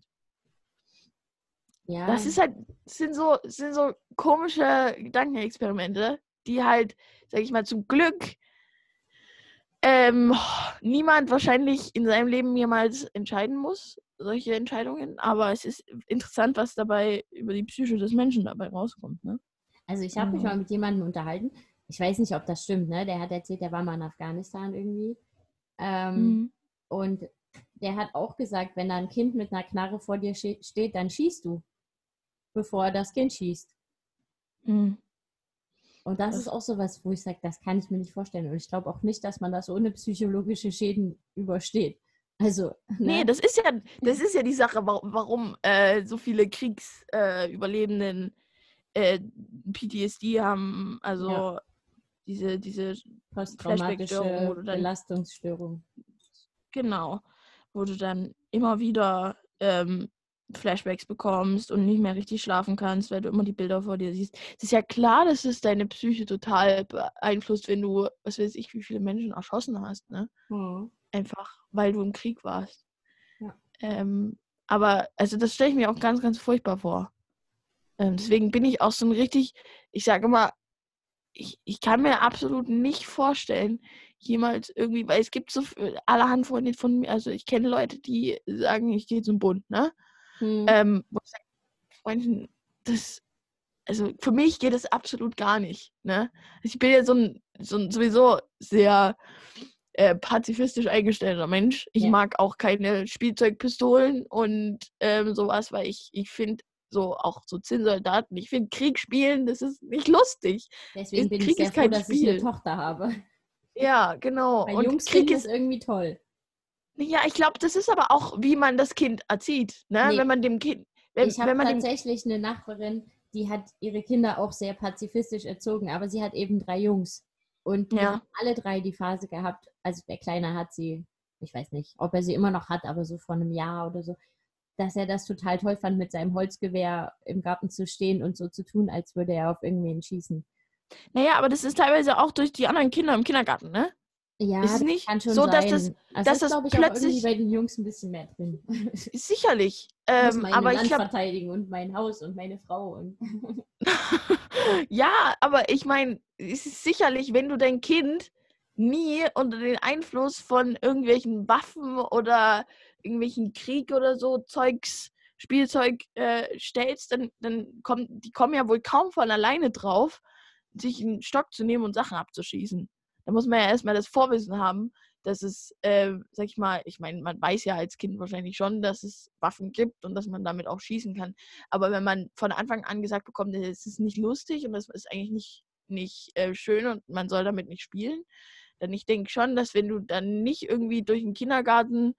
Ja. Das ist halt, sind so, sind so komische Gedankenexperimente, die halt, sag ich mal, zum Glück ähm, niemand wahrscheinlich in seinem Leben jemals entscheiden muss, solche Entscheidungen. Aber es ist interessant, was dabei über die Psyche des Menschen dabei rauskommt. Ne? Also ich habe mich mal mit jemandem unterhalten. Ich weiß nicht, ob das stimmt. Ne? Der hat erzählt, der war mal in Afghanistan irgendwie. Ähm, mhm. Und der hat auch gesagt, wenn da ein Kind mit einer Knarre vor dir steht, dann schießt du bevor er das Kind schießt. Mhm. Und das, das ist auch so was, wo ich sage, das kann ich mir nicht vorstellen. Und ich glaube auch nicht, dass man das ohne psychologische Schäden übersteht. Also. Ne? Nee, das ist ja, das ist ja die Sache, warum äh, so viele Kriegsüberlebenden äh, äh, PTSD haben, also ja. Diese, diese posttraumatische Belastungsstörung. Genau. Wo du dann immer wieder ähm, Flashbacks bekommst und nicht mehr richtig schlafen kannst, weil du immer die Bilder vor dir siehst. Es ist ja klar, dass es deine Psyche total beeinflusst, wenn du, was weiß ich, wie viele Menschen erschossen hast, ne? Mhm. Einfach, weil du im Krieg warst. Ja. Ähm, aber, also das stelle ich mir auch ganz, ganz furchtbar vor. Ähm, deswegen bin ich auch so ein richtig, ich sage immer, ich, ich kann mir absolut nicht vorstellen, jemals irgendwie, weil es gibt so allerhand Freunde von mir, also ich kenne Leute, die sagen, ich gehe zum Bund, ne? Hm. Ähm, wo ich sage, Freundchen, das, also für mich geht das absolut gar nicht. Ne? Ich bin ja so ein, so ein sowieso sehr äh, pazifistisch eingestellter Mensch. Ich ja. mag auch keine Spielzeugpistolen und ähm, sowas, weil ich, ich finde so auch so Zinnsoldaten, ich finde Krieg spielen, das ist nicht lustig. Deswegen bin Krieg ich sehr froh, dass Spiel. ich eine Tochter habe. Ja, genau. Weil und Jungs Krieg ist irgendwie toll. Ja, ich glaube, das ist aber auch, wie man das Kind erzieht. Ne? Nee. Wenn man dem Kind. Wenn, ich habe tatsächlich eine Nachbarin, die hat ihre Kinder auch sehr pazifistisch erzogen, aber sie hat eben drei Jungs. Und ja. haben alle drei die Phase gehabt. Also der Kleine hat sie, ich weiß nicht, ob er sie immer noch hat, aber so vor einem Jahr oder so, dass er das total toll fand, mit seinem Holzgewehr im Garten zu stehen und so zu tun, als würde er auf irgendwen schießen. Naja, aber das ist teilweise auch durch die anderen Kinder im Kindergarten, ne? Ja, ist nicht kann schon so, sein. dass das, also dass das das ich, plötzlich bei den Jungs ein bisschen mehr drin. (laughs) Sicherlich. Ich muss Ähm, aber Land ich glaube, verteidigen und mein Haus und meine Frau. Und (laughs) ja, aber ich meine, es ist sicherlich, wenn du dein Kind nie unter den Einfluss von irgendwelchen Waffen oder irgendwelchen Krieg oder so Zeugs, Spielzeug äh, stellst, dann, dann kommen die kommen ja wohl kaum von alleine drauf, sich einen Stock zu nehmen und Sachen abzuschießen. Da muss man ja erstmal das Vorwissen haben, dass es, äh, sag ich mal, ich meine, man weiß ja als Kind wahrscheinlich schon, dass es Waffen gibt und dass man damit auch schießen kann. Aber wenn man von Anfang an gesagt bekommt, es ist nicht lustig und das ist eigentlich nicht nicht äh, schön und man soll damit nicht spielen. Denn ich denke schon, dass wenn du dann nicht irgendwie durch den Kindergarten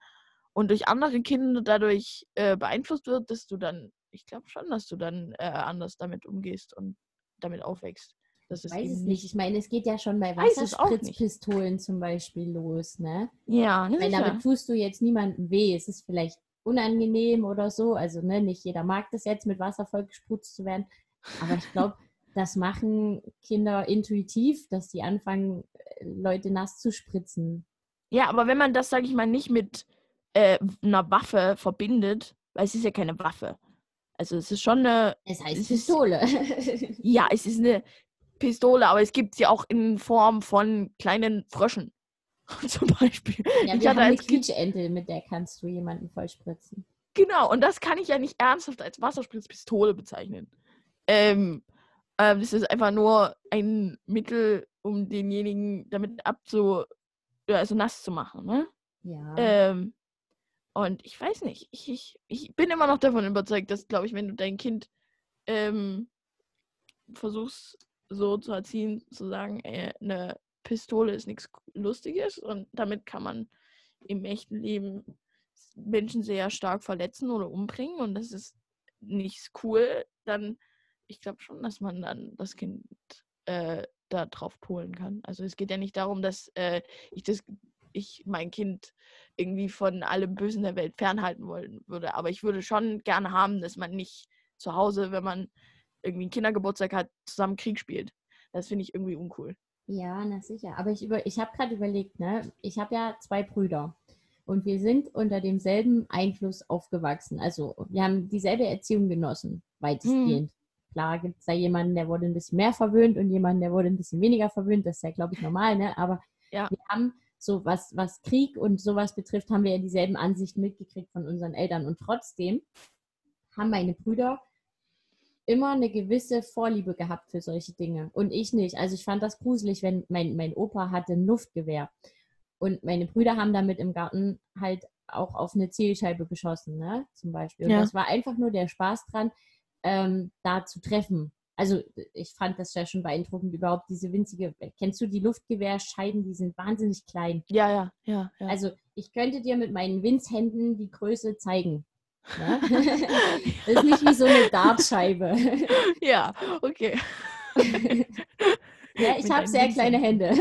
und durch andere Kinder dadurch äh, beeinflusst wird, dass du dann, ich glaube schon, dass du dann äh, anders damit umgehst und damit aufwächst. Das ich weiß es nicht. Ich meine, es geht ja schon bei Wasserspritzpistolen zum Beispiel los, ne? Ja, ne? Meine, damit tust du jetzt niemandem weh. Es ist vielleicht unangenehm oder so. Also, ne, nicht jeder mag das jetzt, mit Wasser vollgespritzt zu werden. Aber ich (laughs) glaube, das machen Kinder intuitiv, dass die anfangen, Leute nass zu spritzen. Ja, aber wenn man das, sage ich mal, nicht mit äh, einer Waffe verbindet, weil es ist ja keine Waffe. Also es ist schon eine. Es heißt es Pistole. Ist, (laughs) ja, es ist eine Pistole, aber es gibt sie auch in Form von kleinen Fröschen. (laughs) Zum Beispiel. Ja, ich wir hatte haben eine Quietschente, mit der kannst du jemanden vollspritzen. Genau, und das kann ich ja nicht ernsthaft als Wasserspritzpistole bezeichnen. Ähm, ähm, das ist einfach nur ein Mittel, um denjenigen damit abzu, also nass zu machen, ne? Ja. Ähm, und ich weiß nicht, ich, ich, ich bin immer noch davon überzeugt, dass, glaube ich, wenn du dein Kind ähm, versuchst so zu erziehen, zu sagen, ey, eine Pistole ist nichts Lustiges und damit kann man im echten Leben Menschen sehr stark verletzen oder umbringen und das ist nicht cool, dann ich glaube schon, dass man dann das Kind äh, da drauf polen kann. Also es geht ja nicht darum, dass äh, ich das ich mein Kind irgendwie von allem Bösen der Welt fernhalten wollen würde. Aber ich würde schon gerne haben, dass man nicht zu Hause, wenn man irgendwie einen Kindergeburtstag hat, zusammen Krieg spielt. Das finde ich irgendwie uncool. Ja, na sicher. Aber ich, über, ich habe gerade überlegt, ne? ich habe ja zwei Brüder. Und wir sind unter demselben Einfluss aufgewachsen. Also wir haben dieselbe Erziehung genossen, weitestgehend. Hm. Klar gibt es da jemanden, der wurde ein bisschen mehr verwöhnt und jemanden, der wurde ein bisschen weniger verwöhnt. Das ist ja, glaube ich, normal, ne? Aber ja. wir haben so was, was Krieg und sowas betrifft, haben wir ja dieselben Ansichten mitgekriegt von unseren Eltern. Und trotzdem haben meine Brüder immer eine gewisse Vorliebe gehabt für solche Dinge und ich nicht. Also ich fand das gruselig, wenn mein, mein Opa hatte ein Luftgewehr und meine Brüder haben damit im Garten halt auch auf eine Zielscheibe geschossen, ne? zum Beispiel. Und ja. das war einfach nur der Spaß dran, ähm, da zu treffen. Also ich fand das ja schon beeindruckend, überhaupt diese winzige, kennst du die Luftgewehrscheiben, die sind wahnsinnig klein. Ja, ja, ja. ja. Also ich könnte dir mit meinen Winzhänden die Größe zeigen. Ja? (laughs) das ist nicht wie so eine Dartscheibe. (laughs) Ja, okay. (laughs) ja, ich habe sehr kleine Hände.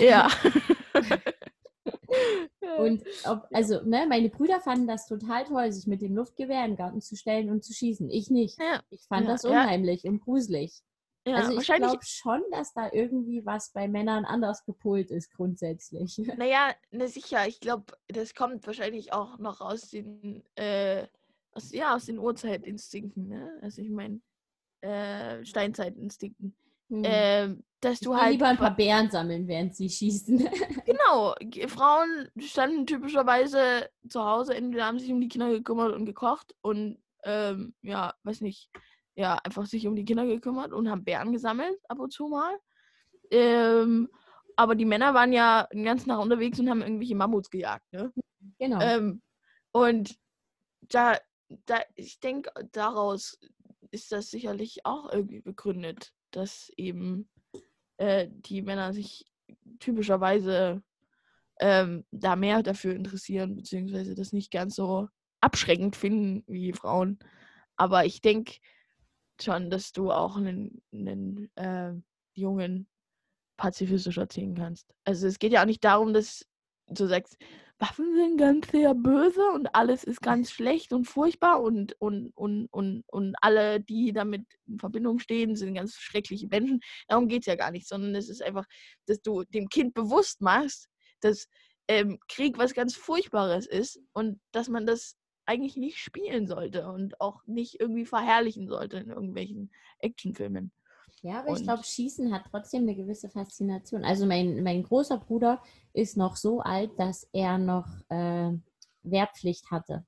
Ja. Und ob, also, ne, meine Brüder fanden das total toll, sich mit dem Luftgewehr im Garten zu stellen und zu schießen. Ich nicht. Ja. Ich fand ja, das unheimlich ja. und gruselig. Also ich glaube schon, dass da irgendwie was bei Männern anders gepolt ist grundsätzlich. (laughs) Naja, ne, sicher. Ich glaube, das kommt wahrscheinlich auch noch aus den äh, aus, ja, aus den Urzeitinstinkten, ne? Also ich meine, äh, Steinzeitinstinkten. Hm. Äh, dass du halt. lieber ein paar Bären sammeln, während sie schießen. (laughs) genau. Frauen standen typischerweise zu Hause, entweder haben sich um die Kinder gekümmert und gekocht und, ähm, ja, weiß nicht, ja, einfach sich um die Kinder gekümmert und haben Bären gesammelt, ab und zu mal. Ähm, aber die Männer waren ja den ganzen Tag unterwegs und haben irgendwelche Mammuts gejagt, ne? Genau. Ähm, und da da, ich denke, daraus ist das sicherlich auch irgendwie begründet, dass eben äh, die Männer sich typischerweise ähm, da mehr dafür interessieren, beziehungsweise das nicht ganz so abschreckend finden wie Frauen. Aber ich denke schon, dass du auch einen, einen äh, Jungen pazifistisch erziehen kannst. Also es geht ja auch nicht darum, dass du sagst, Waffen sind ganz sehr böse und alles ist ganz (laughs) schlecht und furchtbar und, und, und, und, und alle, die damit in Verbindung stehen, sind ganz schreckliche Menschen. Darum geht es ja gar nicht, sondern es ist einfach, dass du dem Kind bewusst machst, dass ähm, Krieg was ganz Furchtbares ist und dass man das eigentlich nicht spielen sollte und auch nicht irgendwie verherrlichen sollte in irgendwelchen Actionfilmen. Ja, aber und ich glaube, Schießen hat trotzdem eine gewisse Faszination. Also mein, mein großer Bruder ist noch so alt, dass er noch äh, Wehrpflicht hatte.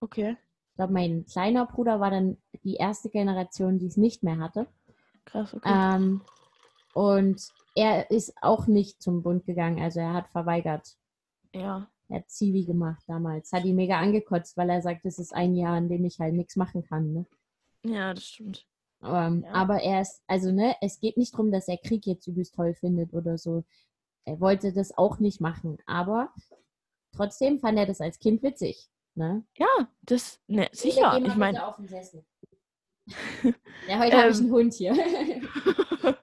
Okay. Ich glaube, mein kleiner Bruder war dann die erste Generation, die es nicht mehr hatte. Krass, okay. Ähm, und er ist auch nicht zum Bund gegangen, also er hat verweigert. Ja. Er hat Zivi gemacht damals. Hat ihn mega angekotzt, weil er sagt, es ist ein Jahr, in dem ich halt nichts machen kann. Ne? Ja, das stimmt. Ähm, ja. Aber er ist, also ne, es geht nicht darum, dass er Krieg jetzt übelst toll findet oder so. Er wollte das auch nicht machen, aber trotzdem fand er das als Kind witzig. Ne? Ja, das, ne, sicher. Ich meine. (laughs) ja, heute ähm, habe ich einen Hund hier. (laughs)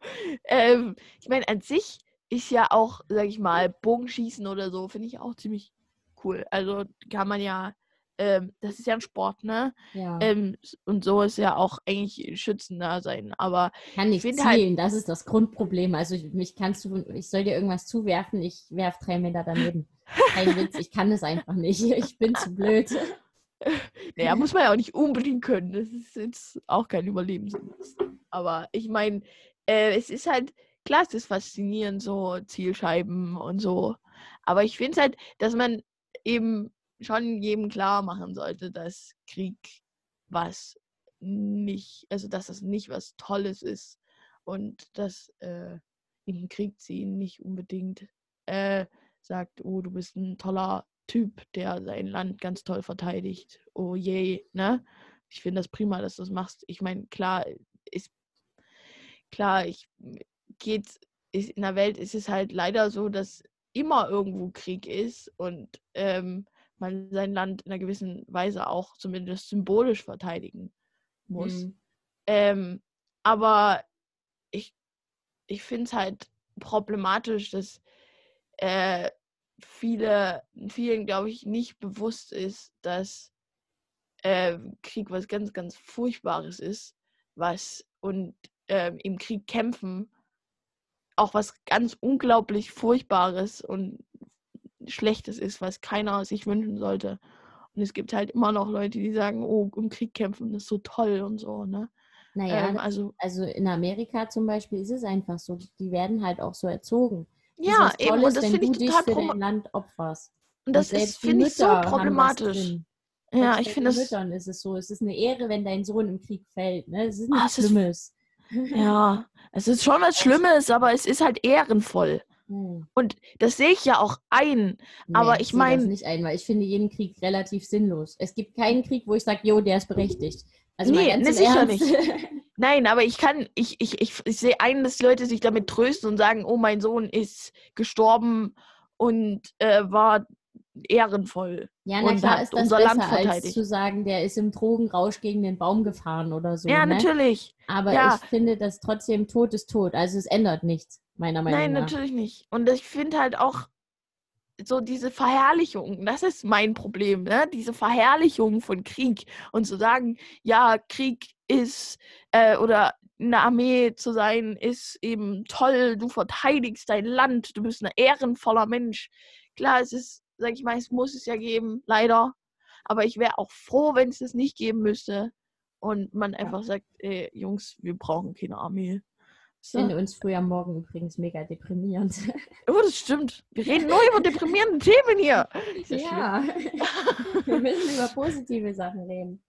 ähm, ich meine, an sich ist ja auch, sag ich mal, Bogenschießen oder so, finde ich auch ziemlich cool. Also kann man ja, ähm, das ist ja ein Sport, ne? Ja. Ähm, und so ist ja auch eigentlich schützender sein. Aber kann nicht halt zielen, halt, das ist das Grundproblem. Also ich, mich kannst du, ich soll dir irgendwas zuwerfen, ich werf drei Meter daneben. Kein Witz, ich kann das einfach nicht. (laughs) Ich bin zu blöd. (laughs) Naja, muss man ja auch nicht unbedingt können. Das ist jetzt auch kein Überlebensinst. Aber ich meine, äh, es ist halt, klar, es ist faszinierend, so Zielscheiben und so. Aber ich finde es halt, dass man eben schon jedem klar machen sollte, dass Krieg was nicht, also dass das nicht was Tolles ist und dass äh, in den Krieg ziehen nicht unbedingt äh, sagt, oh, du bist ein toller Typ, der sein Land ganz toll verteidigt. Oh je, ne? Ich finde das prima, dass du das machst. Ich meine, klar, ist klar, ich geht in der Welt ist es halt leider so, dass immer irgendwo Krieg ist und ähm, man sein Land in einer gewissen Weise auch zumindest symbolisch verteidigen muss. Mhm. Ähm, aber ich, ich finde es halt problematisch, dass äh, viele, vielen, glaube ich, nicht bewusst ist, dass äh, Krieg was ganz, ganz Furchtbares ist, was und äh, im Krieg kämpfen auch was ganz unglaublich Furchtbares und Schlechtes ist, was keiner sich wünschen sollte. Und es gibt halt immer noch Leute, die sagen, oh, im Krieg kämpfen, das ist so toll und so, ne? Naja, ähm, also, also in Amerika zum Beispiel ist es einfach so, die werden halt auch so erzogen. Ja, eben, und das finde ich total für dein Land opferst. Und das ist, finde ich, so problematisch. Ja, ich finde das. Müttern ist es so. Es ist eine Ehre, wenn dein Sohn im Krieg fällt. Ne? Es ist ah, nichts oh, Schlimmes. Ja, es ist schon was (laughs) Schlimmes, aber es ist halt ehrenvoll. Hm. Und das sehe ich ja auch ein. Nee, aber ich meine. Ich nicht ein, weil ich finde jeden Krieg relativ sinnlos. Es gibt keinen Krieg, wo ich sage, jo, der ist berechtigt. Also nee, ne, sicher nicht. Nein, aber ich kann, ich, ich, ich, ich sehe ein, dass Leute sich damit trösten und sagen, oh, mein Sohn ist gestorben und äh, war ehrenvoll. Ja, na klar ist das unser besser, Land verteidigt. als zu sagen, der ist im Drogenrausch gegen den Baum gefahren oder so. Ja, ne? natürlich. Aber ja. ich finde, dass trotzdem Tod ist tot. Also es ändert nichts, meiner Meinung Nein, nach. Nein, natürlich nicht. Und ich finde halt auch so diese Verherrlichung, das ist mein Problem, ne? diese Verherrlichung von Krieg und zu sagen, ja, Krieg ist äh, oder in der Armee zu sein, ist eben toll, du verteidigst dein Land, du bist ein ehrenvoller Mensch. Klar, es ist sag ich mal, es muss es ja geben, leider. Aber ich wäre auch froh, wenn es das nicht geben müsste. Und man einfach sagt, ey, Jungs, wir brauchen keine Armee. So. Finde uns früh am Morgen übrigens mega deprimierend. Oh, das stimmt. Wir reden nur über deprimierende Themen hier. Ja. (laughs) wir müssen über positive Sachen reden.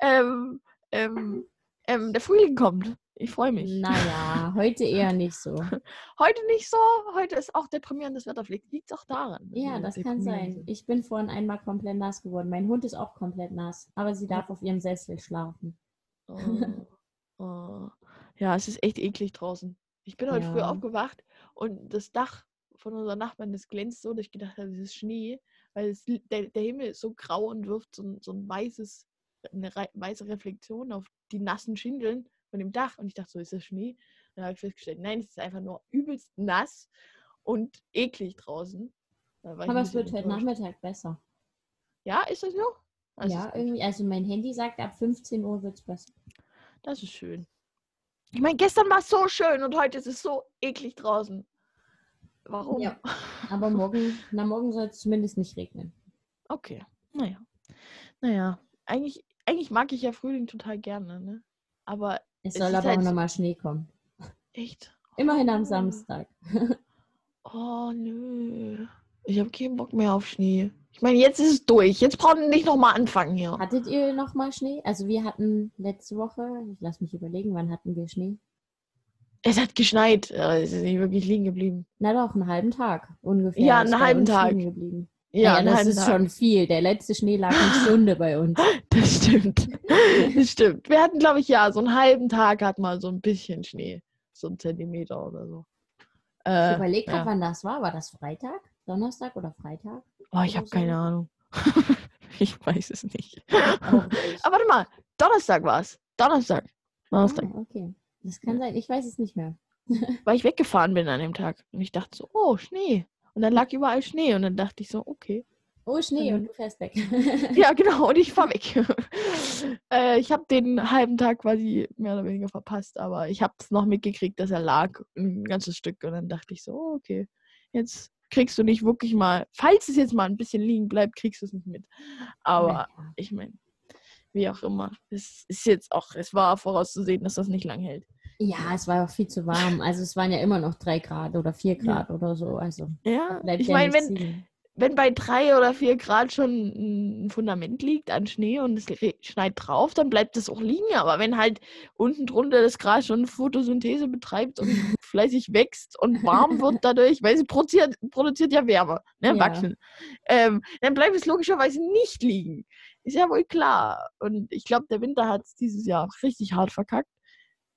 Ähm, ähm, ähm, der Frühling kommt. Ich freue mich. Naja, heute eher nicht so. (laughs) heute nicht so. Heute ist auch deprimierendes Wetter. Vielleicht liegt es auch daran. Ja, das kann sein. Sind. Ich bin vorhin einmal komplett nass geworden. Mein Hund ist auch komplett nass. Aber sie darf auf ihrem Sessel schlafen. Oh, oh. Ja, es ist echt eklig draußen. Ich bin heute ja. früh aufgewacht und das Dach von unserem Nachbarn, das glänzt so, dass ich gedacht habe, es ist Schnee. Weil es, der, der Himmel ist so grau und wirft so, so ein weißes, eine weiße Reflexion auf die nassen Schindeln von dem Dach. Und ich dachte so, ist das Schnee? dann habe ich festgestellt, nein, es ist einfach nur übelst nass und eklig draußen. Aber es wird heute Nachmittag besser. Ja, ist das noch? Also ja, irgendwie, also mein Handy sagt, ab 15 Uhr wird es besser. Das ist schön. Ich meine, gestern war es so schön und heute ist es so eklig draußen. Warum? Ja, (laughs) aber morgen, na morgen soll es zumindest nicht regnen. Okay, naja. Naja, eigentlich, eigentlich mag ich ja Frühling total gerne, ne? Aber es soll aber halt auch nochmal Schnee kommen. Echt? Immerhin am oh. Samstag. oh, nö. Ich habe keinen Bock mehr auf Schnee. Ich meine, jetzt ist es durch. Jetzt brauchen wir nicht nochmal anfangen hier. Hattet ihr nochmal Schnee? Also wir hatten letzte Woche, ich lass mich überlegen, wann hatten wir Schnee? Es hat geschneit. Es ist nicht wirklich liegen geblieben. Na doch, einen halben Tag ungefähr. Ja, einen halben Tag. Ja, ja das ist Tag. schon viel. Der letzte Schnee lag eine (gasps) Stunde bei uns. (laughs) Das stimmt. Das stimmt. Wir hatten, glaube ich, ja, so einen halben Tag hat mal so ein bisschen Schnee. So ein Zentimeter oder so. Äh, ich überlege gerade, ja. wann das war. War das Freitag, Donnerstag oder Freitag? Oh, ich habe so? keine Ahnung. (laughs) ich weiß es (laughs) nicht. Aber warte mal, Donnerstag war es. Donnerstag. Donnerstag. Ah, okay. Das kann sein. Ich weiß es nicht mehr. Weil ich weggefahren bin an dem Tag. Und ich dachte so, oh, Schnee. Und dann lag überall Schnee. Und dann dachte ich so, okay. Oh, Schnee und du fährst weg. (laughs) ja, genau. (laughs) Und ich fahre weg. (laughs) äh, ich habe den halben Tag quasi mehr oder weniger verpasst. Aber ich habe es noch mitgekriegt, dass er lag. Ein ganzes Stück. Und dann dachte ich so, oh, okay. Jetzt kriegst du nicht wirklich mal, falls es jetzt mal ein bisschen liegen bleibt, kriegst du es nicht mit. Aber ich meine, wie auch immer. Es ist jetzt auch, es war vorauszusehen, dass das nicht lang hält. Ja, es war auch viel zu warm. Also es waren ja immer noch drei Grad oder vier Grad ja. oder so. Also ja, ich meine, wenn, wenn bei drei oder vier Grad schon ein Fundament liegt an Schnee und es schneit drauf, dann bleibt es auch liegen. Aber wenn halt unten drunter das Gras schon Photosynthese betreibt und (laughs) fleißig wächst und warm wird dadurch, weil sie produziert, produziert ja Wärme, ne, ja. wachsen, ähm, dann bleibt es logischerweise nicht liegen. Ist ja wohl klar. Und ich glaube, der Winter hat es dieses Jahr richtig hart verkackt.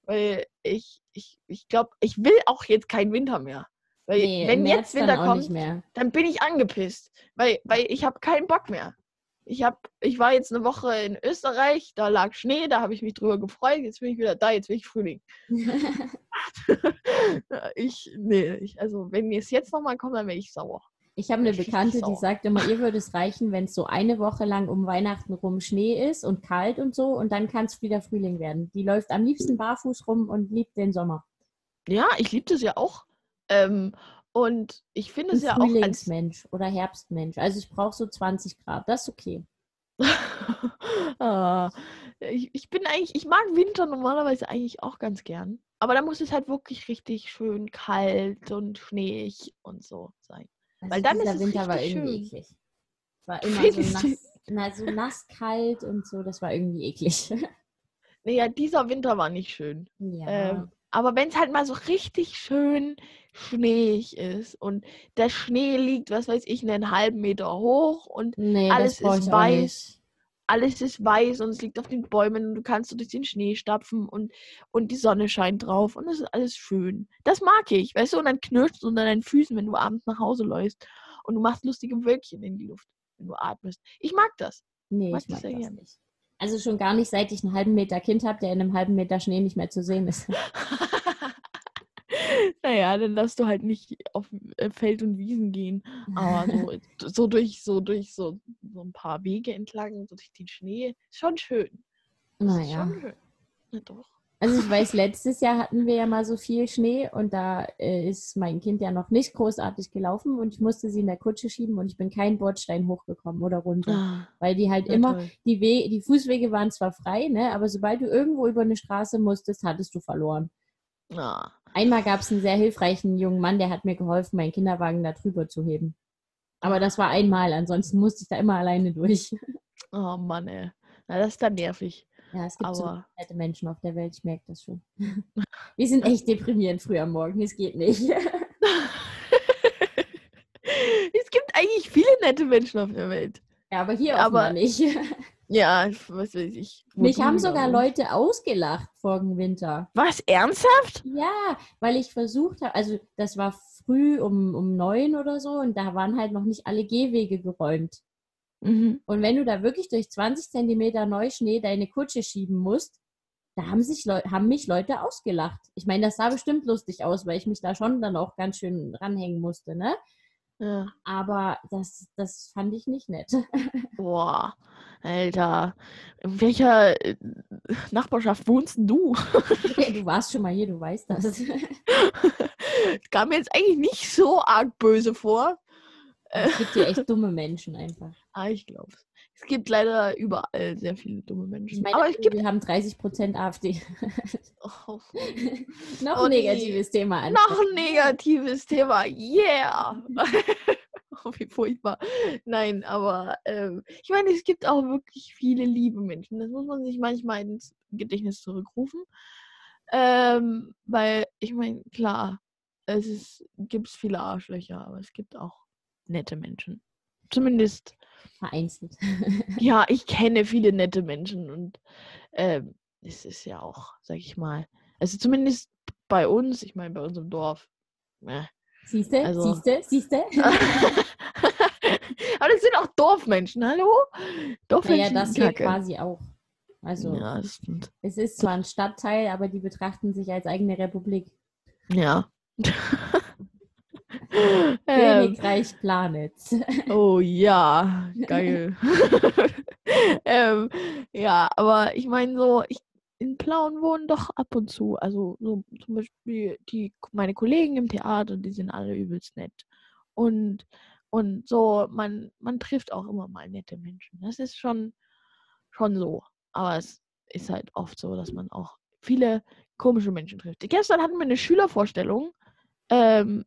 Weil ich, ich, ich glaube, ich will auch jetzt keinen Winter mehr. Weil nee, wenn jetzt Winter kommt, dann bin ich angepisst. Weil, weil ich habe keinen Bock mehr. Ich, hab, ich war jetzt eine Woche in Österreich, da lag Schnee, da habe ich mich drüber gefreut. Jetzt bin ich wieder da, jetzt will ich Frühling. (laughs) (laughs) ich, nee, ich, also wenn es jetzt nochmal kommt, dann wäre ich sauer. Ich habe eine Bekannte, die sagt immer, ihr würde es reichen, wenn es so eine Woche lang um Weihnachten rum Schnee ist und kalt und so und dann kann es wieder Frühling werden. Die läuft am liebsten barfuß rum und liebt den Sommer. Ja, ich liebe das ja auch. Ähm, und ich finde es ja auch als Mensch oder Herbstmensch. Also ich brauche so 20 Grad, das ist okay. (laughs) ah, ich, ich bin eigentlich, ich mag Winter normalerweise eigentlich auch ganz gern. Aber da muss es halt wirklich richtig schön kalt und schneeig und so sein. Also Weil dann ist es Winter war irgendwie schön. eklig. War immer so (laughs) nass, na, so (laughs) nass kalt und so, das war irgendwie eklig. (laughs) Naja, dieser Winter war nicht schön. Ja. Ähm, aber wenn es halt mal so richtig schön schneeig ist und der Schnee liegt, was weiß ich, einen halben Meter hoch und nee, alles ist weiß. Alles ist weiß und es liegt auf den Bäumen und du kannst so durch den Schnee stapfen und, und die Sonne scheint drauf und es ist alles schön. Das mag ich, weißt du? Und dann knirscht es unter deinen Füßen, wenn du abends nach Hause läufst und du machst lustige Wölkchen in die Luft, wenn du atmest. Ich mag das. Nee, mag ich mag das, das nicht. Also schon gar nicht, seit ich einen halben Meter Kind habe, der in einem halben Meter Schnee nicht mehr zu sehen ist. (laughs) naja, dann darfst du halt nicht auf äh, Feld und Wiesen gehen. Aber so, (laughs) so durch so durch so, so ein paar Wege entlang, so durch den Schnee, schon schön. Naja. Schon schön. Ja, doch. Also ich weiß, letztes Jahr hatten wir ja mal so viel Schnee und da äh, ist mein Kind ja noch nicht großartig gelaufen und ich musste sie in der Kutsche schieben und ich bin keinen Bordstein hochgekommen oder runter. Ah, weil die halt immer, die, We die Fußwege waren zwar frei, ne, aber sobald du irgendwo über eine Straße musstest, hattest du verloren. Ah. Einmal gab es einen sehr hilfreichen jungen Mann, der hat mir geholfen, meinen Kinderwagen da drüber zu heben. Aber das war einmal, ansonsten musste ich da immer alleine durch. (laughs) Oh Mann, ey. Na, das ist dann nervig. Ja, es gibt Aber... so nette Menschen auf der Welt, ich merke das schon. (laughs) Wir sind echt deprimierend früh am Morgen, es geht nicht. (laughs) es gibt eigentlich viele nette Menschen auf der Welt. Ja, aber hier aber nicht. Ja, was weiß ich. Mich haben sogar Leute ausgelacht vor dem Winter. Was, ernsthaft? Ja, weil ich versucht habe, also das war früh um, um neun oder so und da waren halt noch nicht alle Gehwege geräumt. Mhm. Und wenn du da wirklich durch 20 Zentimeter Neuschnee deine Kutsche schieben musst, da haben, sich Leu haben mich Leute ausgelacht. Ich meine, das sah bestimmt lustig aus, weil ich mich da schon dann auch ganz schön ranhängen musste, ne? Ja. Aber das, das fand ich nicht nett. (laughs) Boah, Alter. In welcher äh, Nachbarschaft wohnst du? (laughs) du warst schon mal hier, du weißt das. (laughs) kam mir jetzt eigentlich nicht so arg böse vor. Es gibt hier echt dumme Menschen einfach. Ah, ich glaube es. gibt leider überall sehr viele dumme Menschen. Ich meine, Aber es gibt... wir haben 30 Prozent AfD. Oh. (laughs) Noch ein negatives nee. Thema. Einfach. Noch ein negatives Thema. Yeah! (laughs) oh, wie furchtbar. Nein, aber ähm, ich meine, es gibt auch wirklich viele liebe Menschen. Das muss man sich manchmal ins Gedächtnis zurückrufen. Ähm, weil, ich meine, klar, es gibt viele Arschlöcher, aber es gibt auch nette Menschen. zumindest vereinzelt. ja, (laughs) ich kenne viele nette Menschen und ähm, es ist ja auch, sag ich mal, also zumindest bei uns, ich meine bei unserem Dorf. Äh, siehste, also, siehste, siehste. (laughs) Aber das sind auch Dorfmenschen, hallo? Dorfmenschen. Ja, das hier quasi auch. Also, ja, es ist zwar ein Stadtteil, aber die betrachten sich als eigene Republik. Ja. (laughs) (laughs) Königreich ähm, Planitz. (laughs) Oh ja, geil. (laughs) ähm, ja, aber ich meine so, ich, in Plauen wohnen doch ab und zu. Also so zum Beispiel die, meine Kollegen im Theater, die sind alle übelst nett. Und, und so, man, man trifft auch immer mal nette Menschen. Das ist schon, schon so. Aber es ist halt oft so, dass man auch viele komische Menschen trifft. Gestern hatten wir eine Schülervorstellung, ähm,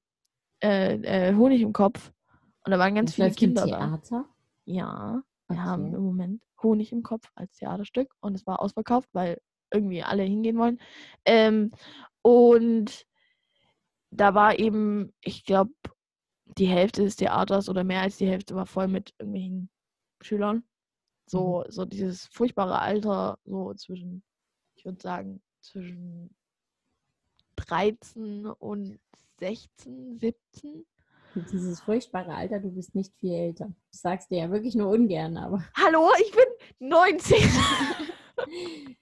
äh, äh, Honig im Kopf. Und da waren ganz das viele Kinder Theater? da. Ja, wir okay. haben im Moment Honig im Kopf als Theaterstück und es war ausverkauft, weil irgendwie alle hingehen wollen. Ähm, und da war eben, ich glaube, die Hälfte des Theaters oder mehr als die Hälfte war voll mit irgendwelchen Schülern. So, mhm. so dieses furchtbare Alter, so zwischen, ich würde sagen, zwischen 13 und 16, 17. Dieses furchtbare Alter, du bist nicht viel älter. Das sagst du ja wirklich nur ungern, aber. (laughs) Hallo, ich bin 19. (laughs)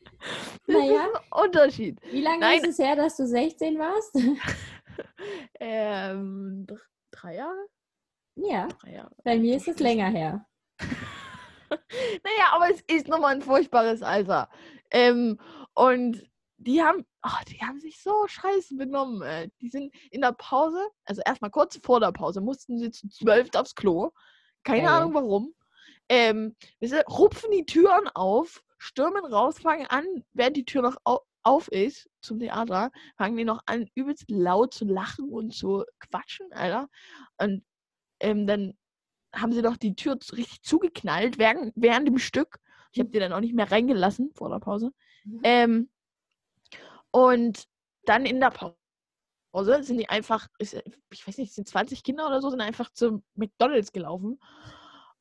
naja. (laughs) Unterschied. Wie lange Nein. ist es her, dass du 16 warst? ähm, drei Jahre? Ja. Drei Jahre. Bei mir ist es länger her. naja, aber es ist nochmal ein furchtbares Alter. Ähm, und die haben, oh, die haben sich so scheiße benommen. Ey. Die sind in der Pause, also erstmal kurz vor der Pause, mussten sie zu zwölf aufs Klo. Keine ja, Ahnung warum. Ähm, wir rupfen die Türen auf, stürmen raus, fangen an, während die Tür noch au auf ist zum Theater, fangen die noch an, übelst laut zu lachen und zu quatschen, Alter. Und ähm, dann haben sie doch die Tür richtig zugeknallt während, während dem Stück. Ich habe die dann auch nicht mehr reingelassen vor der Pause. Mhm. Ähm, und dann in der Pause sind die einfach, ich weiß nicht, sind 20 Kinder oder so, sind einfach zu McDonalds gelaufen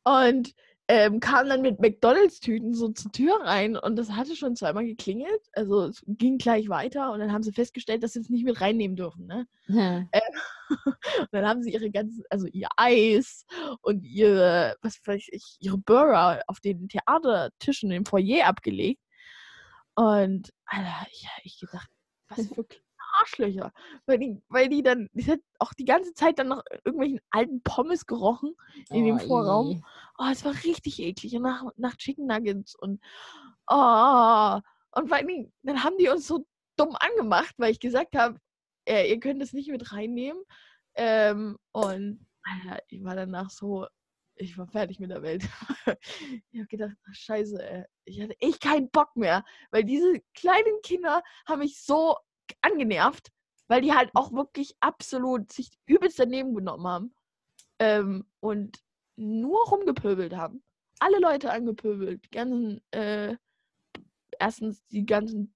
und ähm, kamen dann mit McDonalds-Tüten so zur Tür rein und das hatte schon zweimal geklingelt. Also es ging gleich weiter und dann haben sie festgestellt, dass sie es nicht mit reinnehmen dürfen. Ne? Ja. Ähm, und (laughs) dann haben sie ihre ganzen, also ihr Eis und ihre, was weiß ich, ihre Burger auf den Theatertischen im Foyer abgelegt. Und Alter, ich, ich gedacht, was für Arschlöcher. Weil die, weil die dann, die hat auch die ganze Zeit dann nach irgendwelchen alten Pommes gerochen in oh, dem Vorraum. Je. Oh, es war richtig eklig. Und nach, nach Chicken Nuggets und oh, und vor allem, dann haben die uns so dumm angemacht, weil ich gesagt habe, äh, ihr könnt es nicht mit reinnehmen. Ähm, und Alter, ich war danach so, ich war fertig mit der Welt. (laughs) ich habe gedacht, ach, scheiße, ey. ich hatte echt keinen Bock mehr, weil diese kleinen Kinder haben mich so angenervt, weil die halt auch wirklich absolut sich übelst daneben genommen haben ähm, und nur rumgepöbelt haben. Alle Leute angepöbelt, die ganzen, äh, erstens die ganzen,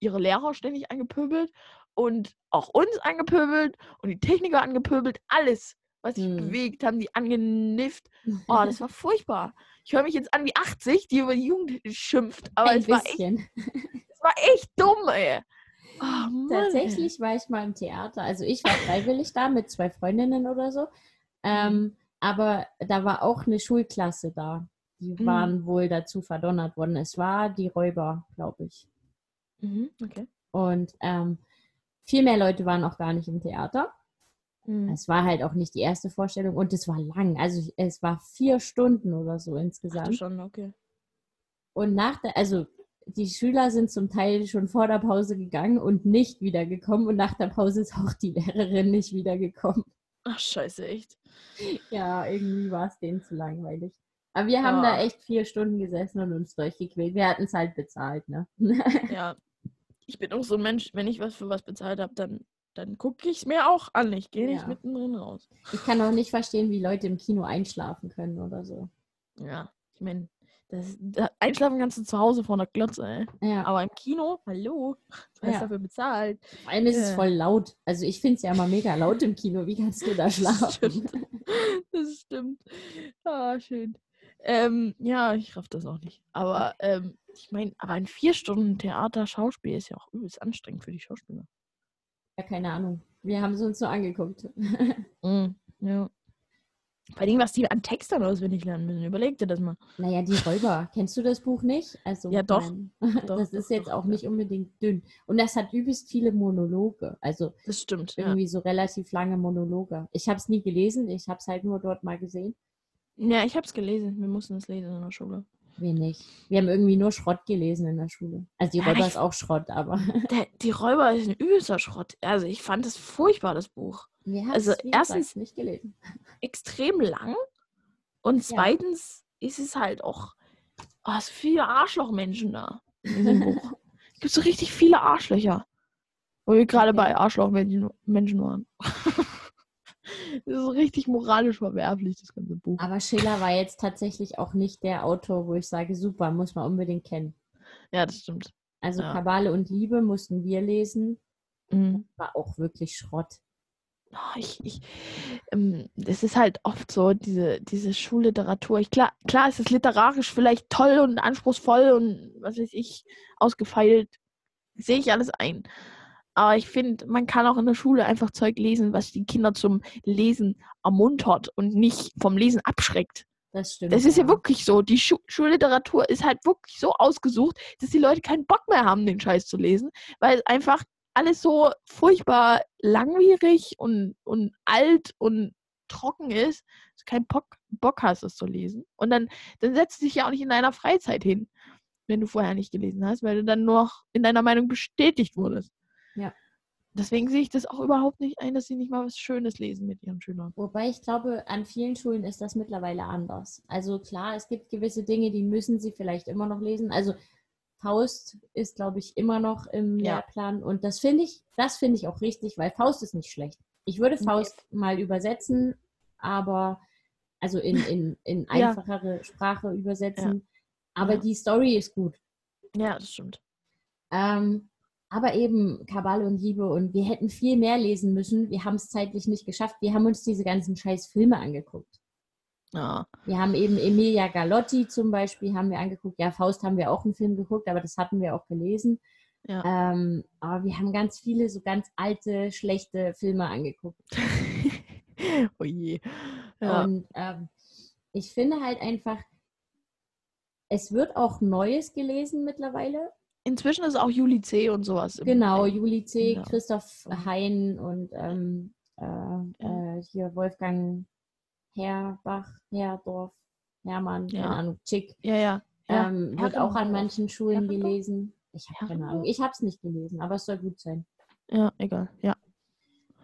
ihre Lehrer ständig angepöbelt und auch uns angepöbelt und die Techniker angepöbelt, alles was sich hm. bewegt, haben die angenifft. (laughs) Oh, das war furchtbar. Ich höre mich jetzt an wie 80, die über die Jugend schimpft, aber Ein es war, echt, es war echt dumm, ey. Oh, Tatsächlich war ich mal im Theater. Also ich war freiwillig da mit zwei Freundinnen oder so. Ähm, mhm. aber da war auch eine Schulklasse da. Die mhm. waren wohl dazu verdonnert worden. Es war die Räuber, glaube ich. Mhm, okay. Und ähm, viel mehr Leute waren auch gar nicht im Theater. Mhm. Es war halt auch nicht die erste Vorstellung und es war lang. Also es war vier Stunden oder so insgesamt. Ach, schon, okay. Und nach der, also die Schüler sind zum Teil schon vor der Pause gegangen und nicht wiedergekommen und nach der Pause ist auch die Lehrerin nicht wiedergekommen. Ach scheiße, echt. Ja, irgendwie war es denen zu langweilig. Aber wir haben oh. da echt vier Stunden gesessen und uns durchgequält. Wir hatten es halt bezahlt, ne? ja. Ich bin auch so ein Mensch, wenn ich was für was bezahlt habe, dann dann gucke ich es mir auch an. Ich gehe nicht ja. mittendrin raus. Ich kann auch nicht verstehen, wie Leute im Kino einschlafen können oder so. Ja, ich meine, das, das, einschlafen kannst du zu Hause vor der Glotze, ey. Ja. Aber im Kino, hallo, du hast ja. dafür bezahlt. Vor allem ist es voll laut. Also ich finde es ja immer mega laut im Kino. Wie kannst du da (laughs) schlafen? das stimmt. Ah, schön. Ähm, ja, ich raff das auch nicht. Aber ähm, ich meine, aber ein vier Stunden Theater, Schauspiel ist ja auch übelst anstrengend für die Schauspieler. Ja, keine Ahnung. Wir haben es uns so angeguckt. (laughs) mm, ja. Vor allem, was die an Textern auswendig lernen müssen. Überleg dir das mal. Naja, die Räuber. (laughs) Kennst du das Buch nicht? Also, ja, doch. (laughs) doch das ist doch, jetzt doch, auch ja. nicht unbedingt dünn. Und das hat übelst viele Monologe. Also das stimmt. Irgendwie ja. so relativ lange Monologe. Ich habe es nie gelesen. Ich habe es halt nur dort mal gesehen. Ja, ich habe es gelesen. Wir mussten es lesen in der Schule. Wir nicht. Wir haben irgendwie nur Schrott gelesen in der Schule. Also die Räuber ja, ist auch Schrott, aber. (laughs) Der, die Räuber ist ein übelster Schrott. Also ich fand es furchtbar, das Buch. Wir also erstens nicht gelesen. (laughs) Extrem lang. Und zweitens ja. ist es halt auch. Oh, sind viele Arschlochmenschen da in diesem Buch. (laughs) Es gibt so richtig viele Arschlöcher. Wo wir gerade bei Arschlochmenschen waren. Das ist richtig moralisch verwerflich, das ganze Buch. Aber Schiller war jetzt tatsächlich auch nicht der Autor, wo ich sage, super, muss man unbedingt kennen. Ja, das stimmt. Also ja. Kabale und Liebe mussten wir lesen. Mhm. War auch wirklich Schrott. Oh, ich, ich, ähm, es ist halt oft so, diese, diese Schulliteratur. Ich, klar, klar ist es literarisch vielleicht toll und anspruchsvoll und was weiß ich, ausgefeilt. Sehe ich alles ein. Aber ich finde, man kann auch in der Schule einfach Zeug lesen, was die Kinder zum Lesen ermuntert und nicht vom Lesen abschreckt. Das stimmt. Das ist ja, ja wirklich so. Die Schu Schulliteratur ist halt wirklich so ausgesucht, dass die Leute keinen Bock mehr haben, den Scheiß zu lesen, weil einfach alles so furchtbar langwierig und, und alt und trocken ist, dass du keinen Bock, Bock hast, es zu lesen. Und dann, dann setzt du dich ja auch nicht in deiner Freizeit hin, wenn du vorher nicht gelesen hast, weil du dann nur noch in deiner Meinung bestätigt wurdest. Ja. Deswegen sehe ich das auch überhaupt nicht ein, dass sie nicht mal was Schönes lesen mit ihren Schülern. Wobei ich glaube, an vielen Schulen ist das mittlerweile anders. Also klar, es gibt gewisse Dinge, die müssen sie vielleicht immer noch lesen. Also Faust ist, glaube ich, immer noch im ja. Lehrplan. Und das finde ich, das finde ich auch richtig, weil Faust ist nicht schlecht. Ich würde Faust okay. mal übersetzen, aber also in, in, in (laughs) einfachere ja. Sprache übersetzen. Ja. Aber die Story ist gut. Ja, das stimmt. Ähm, aber eben Kabale und Liebe und wir hätten viel mehr lesen müssen. Wir haben es zeitlich nicht geschafft. Wir haben uns diese ganzen scheiß Filme angeguckt. Ja. Wir haben eben Emilia Galotti zum Beispiel haben wir angeguckt. Ja, Faust haben wir auch einen Film geguckt, aber das hatten wir auch gelesen. Ja. Ähm, aber wir haben ganz viele so ganz alte, schlechte Filme angeguckt. (laughs) oh je. Ja. Und ähm, ich finde halt einfach, es wird auch Neues gelesen mittlerweile. Inzwischen ist auch Juli C. und sowas. Genau, Juli C., genau. Christoph Hein und ähm, äh, äh, hier Wolfgang Herbach, Herdorf, Hermann, ja. keine Ahnung, Chick. Ja, ja. Ähm, wird auch an manchen Schulen gelesen. Ich habe keine Ahnung. Ich habe es nicht gelesen, aber es soll gut sein. Ja, egal, ja.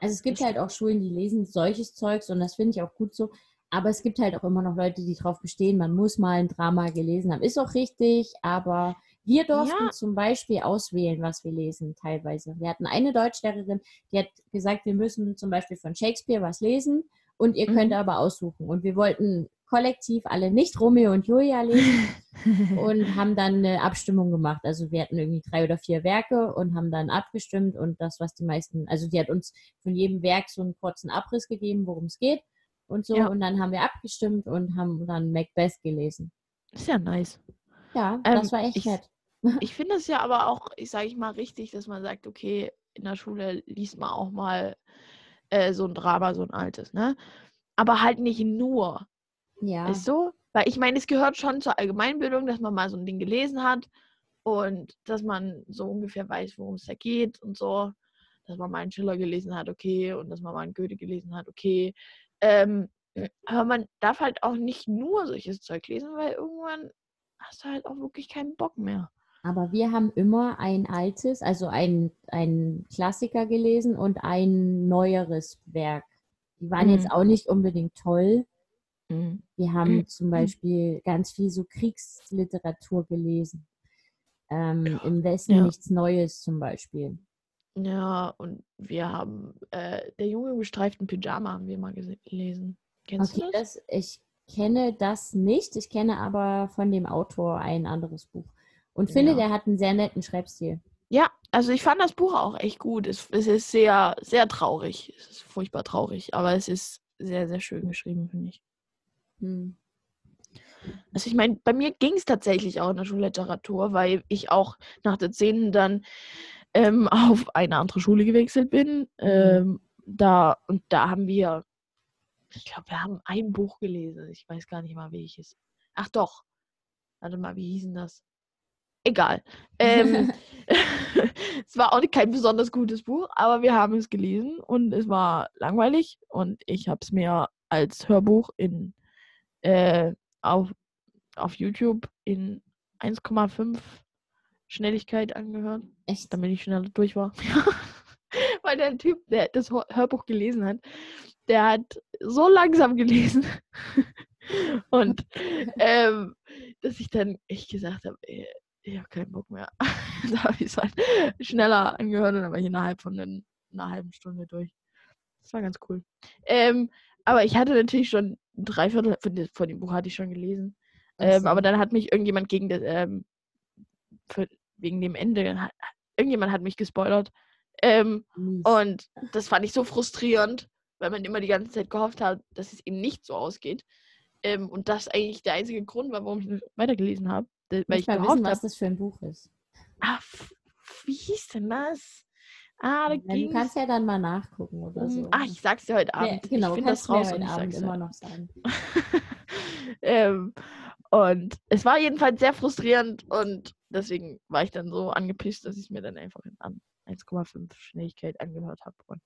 Also es gibt halt auch Schulen, die lesen solches Zeugs und das finde ich auch gut so. Aber es gibt halt auch immer noch Leute, die darauf bestehen, man muss mal ein Drama gelesen haben. Ist auch richtig, aber wir durften ja. zum Beispiel auswählen, was wir lesen, teilweise. Wir hatten eine Deutschlehrerin, die hat gesagt, wir müssen zum Beispiel von Shakespeare was lesen und ihr könnt mhm. aber aussuchen. Und wir wollten kollektiv alle nicht Romeo und Julia lesen (laughs) und haben dann eine Abstimmung gemacht. Also wir hatten irgendwie drei oder vier Werke und haben dann abgestimmt und das, was die meisten, also die hat uns von jedem Werk so einen kurzen Abriss gegeben, worum es geht und so. Ja. Und dann haben wir abgestimmt und haben dann Macbeth gelesen. Ist ja nice. Ja, ähm, das war echt ich, nett. (laughs) Ich finde es ja aber auch, ich sage ich mal, richtig, dass man sagt, okay, in der Schule liest man auch mal äh, so ein Drama, so ein altes, ne? Aber halt nicht nur. Ja. Ist so? Weil ich meine, es gehört schon zur Allgemeinbildung, dass man mal so ein Ding gelesen hat und dass man so ungefähr weiß, worum es da geht und so. Dass man mal einen Schiller gelesen hat, okay, und dass man mal einen Goethe gelesen hat, okay. Ähm, aber man darf halt auch nicht nur solches Zeug lesen, weil irgendwann hast du halt auch wirklich keinen Bock mehr. Aber wir haben immer ein altes, also ein, ein Klassiker gelesen und ein neueres Werk. Die waren mhm. jetzt auch nicht unbedingt toll. Mhm. Wir haben mhm. zum Beispiel ganz viel so Kriegsliteratur gelesen. Ähm, ja. Im Westen ja. nichts Neues zum Beispiel. Ja, und wir haben äh, Der Junge im gestreiften Pyjama haben wir mal gelesen. Kennst okay, du das? das? Ich kenne das nicht. Ich kenne aber von dem Autor ein anderes Buch. Und finde, ja. der hat einen sehr netten Schreibstil. Ja, also ich fand das Buch auch echt gut. Es, es ist sehr, sehr traurig. Es ist furchtbar traurig, aber es ist sehr, sehr schön geschrieben, finde ich. Hm. Also ich meine, bei mir ging es tatsächlich auch in der Schulliteratur, weil ich auch nach der 10. dann ähm, (laughs) auf eine andere Schule gewechselt bin. Mhm. Ähm, da, und da haben wir, ich glaube, wir haben ein Buch gelesen. Ich weiß gar nicht mal, welches. Ach doch. Warte mal, wie hießen das? Egal. Ähm, (laughs) (laughs) es war auch kein besonders gutes Buch, aber wir haben es gelesen und es war langweilig und ich habe es mir als Hörbuch in äh, auf, auf YouTube in 1,5 Schnelligkeit angehört. Echt? Damit ich schneller durch war. (laughs) (laughs) Weil der Typ, der das Hörbuch gelesen hat, der hat so langsam gelesen. (laughs) Und ähm, dass ich dann echt gesagt habe, ich habe keinen Bock mehr. (laughs) da habe ich es halt schneller angehört und dann war ich innerhalb von einer, einer halben Stunde durch. Das war ganz cool. Ähm, aber ich hatte natürlich schon drei Viertel von, dem Buch hatte ich schon gelesen. Ähm, aber dann hat mich irgendjemand gegen das, ähm, für, wegen dem Ende, irgendjemand hat mich gespoilert. Ähm, und das fand ich so frustrierend, weil man immer die ganze Zeit gehofft hat, dass es eben nicht so ausgeht. Ähm, und das eigentlich der einzige Grund war, warum ich nicht weitergelesen habe. Weil ich, ich mal wissen, was das für ein Buch ist. Ah, wie hieß denn das? Ah, da ja, du kannst ja dann mal nachgucken oder so. Ah, ich sag's dir heute Abend. Ja, genau, ich finde das raus heute Abend immer noch sagen. (laughs) ähm, und es war jedenfalls sehr frustrierend und deswegen war ich dann so angepisst, dass ich es mir dann einfach in 1,5 Schnelligkeit angehört habe. Und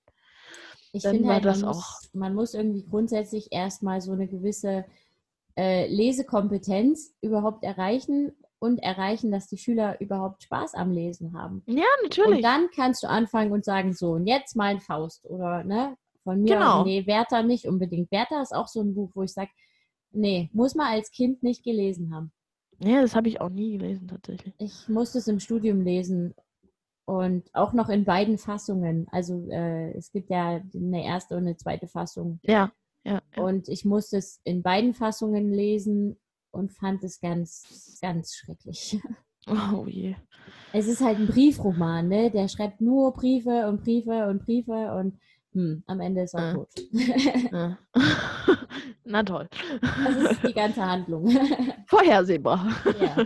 ich finde halt, das man, auch. Muss, man muss irgendwie grundsätzlich erstmal so eine gewisse äh, Lesekompetenz überhaupt erreichen und erreichen, dass die Schüler überhaupt Spaß am Lesen haben. Ja, natürlich. Und dann kannst du anfangen und sagen, so, und jetzt mal ein Faust oder, ne, von mir, genau. nee, Werther nicht unbedingt. Werther ist auch so ein Buch, wo ich sage, nee, muss man als Kind nicht gelesen haben. Ja, das habe ich auch nie gelesen, tatsächlich. Ich musste es im Studium lesen und auch noch in beiden Fassungen. Also äh, es gibt ja eine erste und eine zweite Fassung. Ja, ja, ja. Und ich musste es in beiden Fassungen lesen und fand es ganz, ganz schrecklich. (laughs) Oh je. Es ist halt ein Briefroman, ne? Der schreibt nur Briefe und Briefe und Briefe und hm, am Ende ist er äh. tot. Äh. (laughs) Na toll. Das ist die ganze Handlung. (laughs) Vorhersehbar. Ja.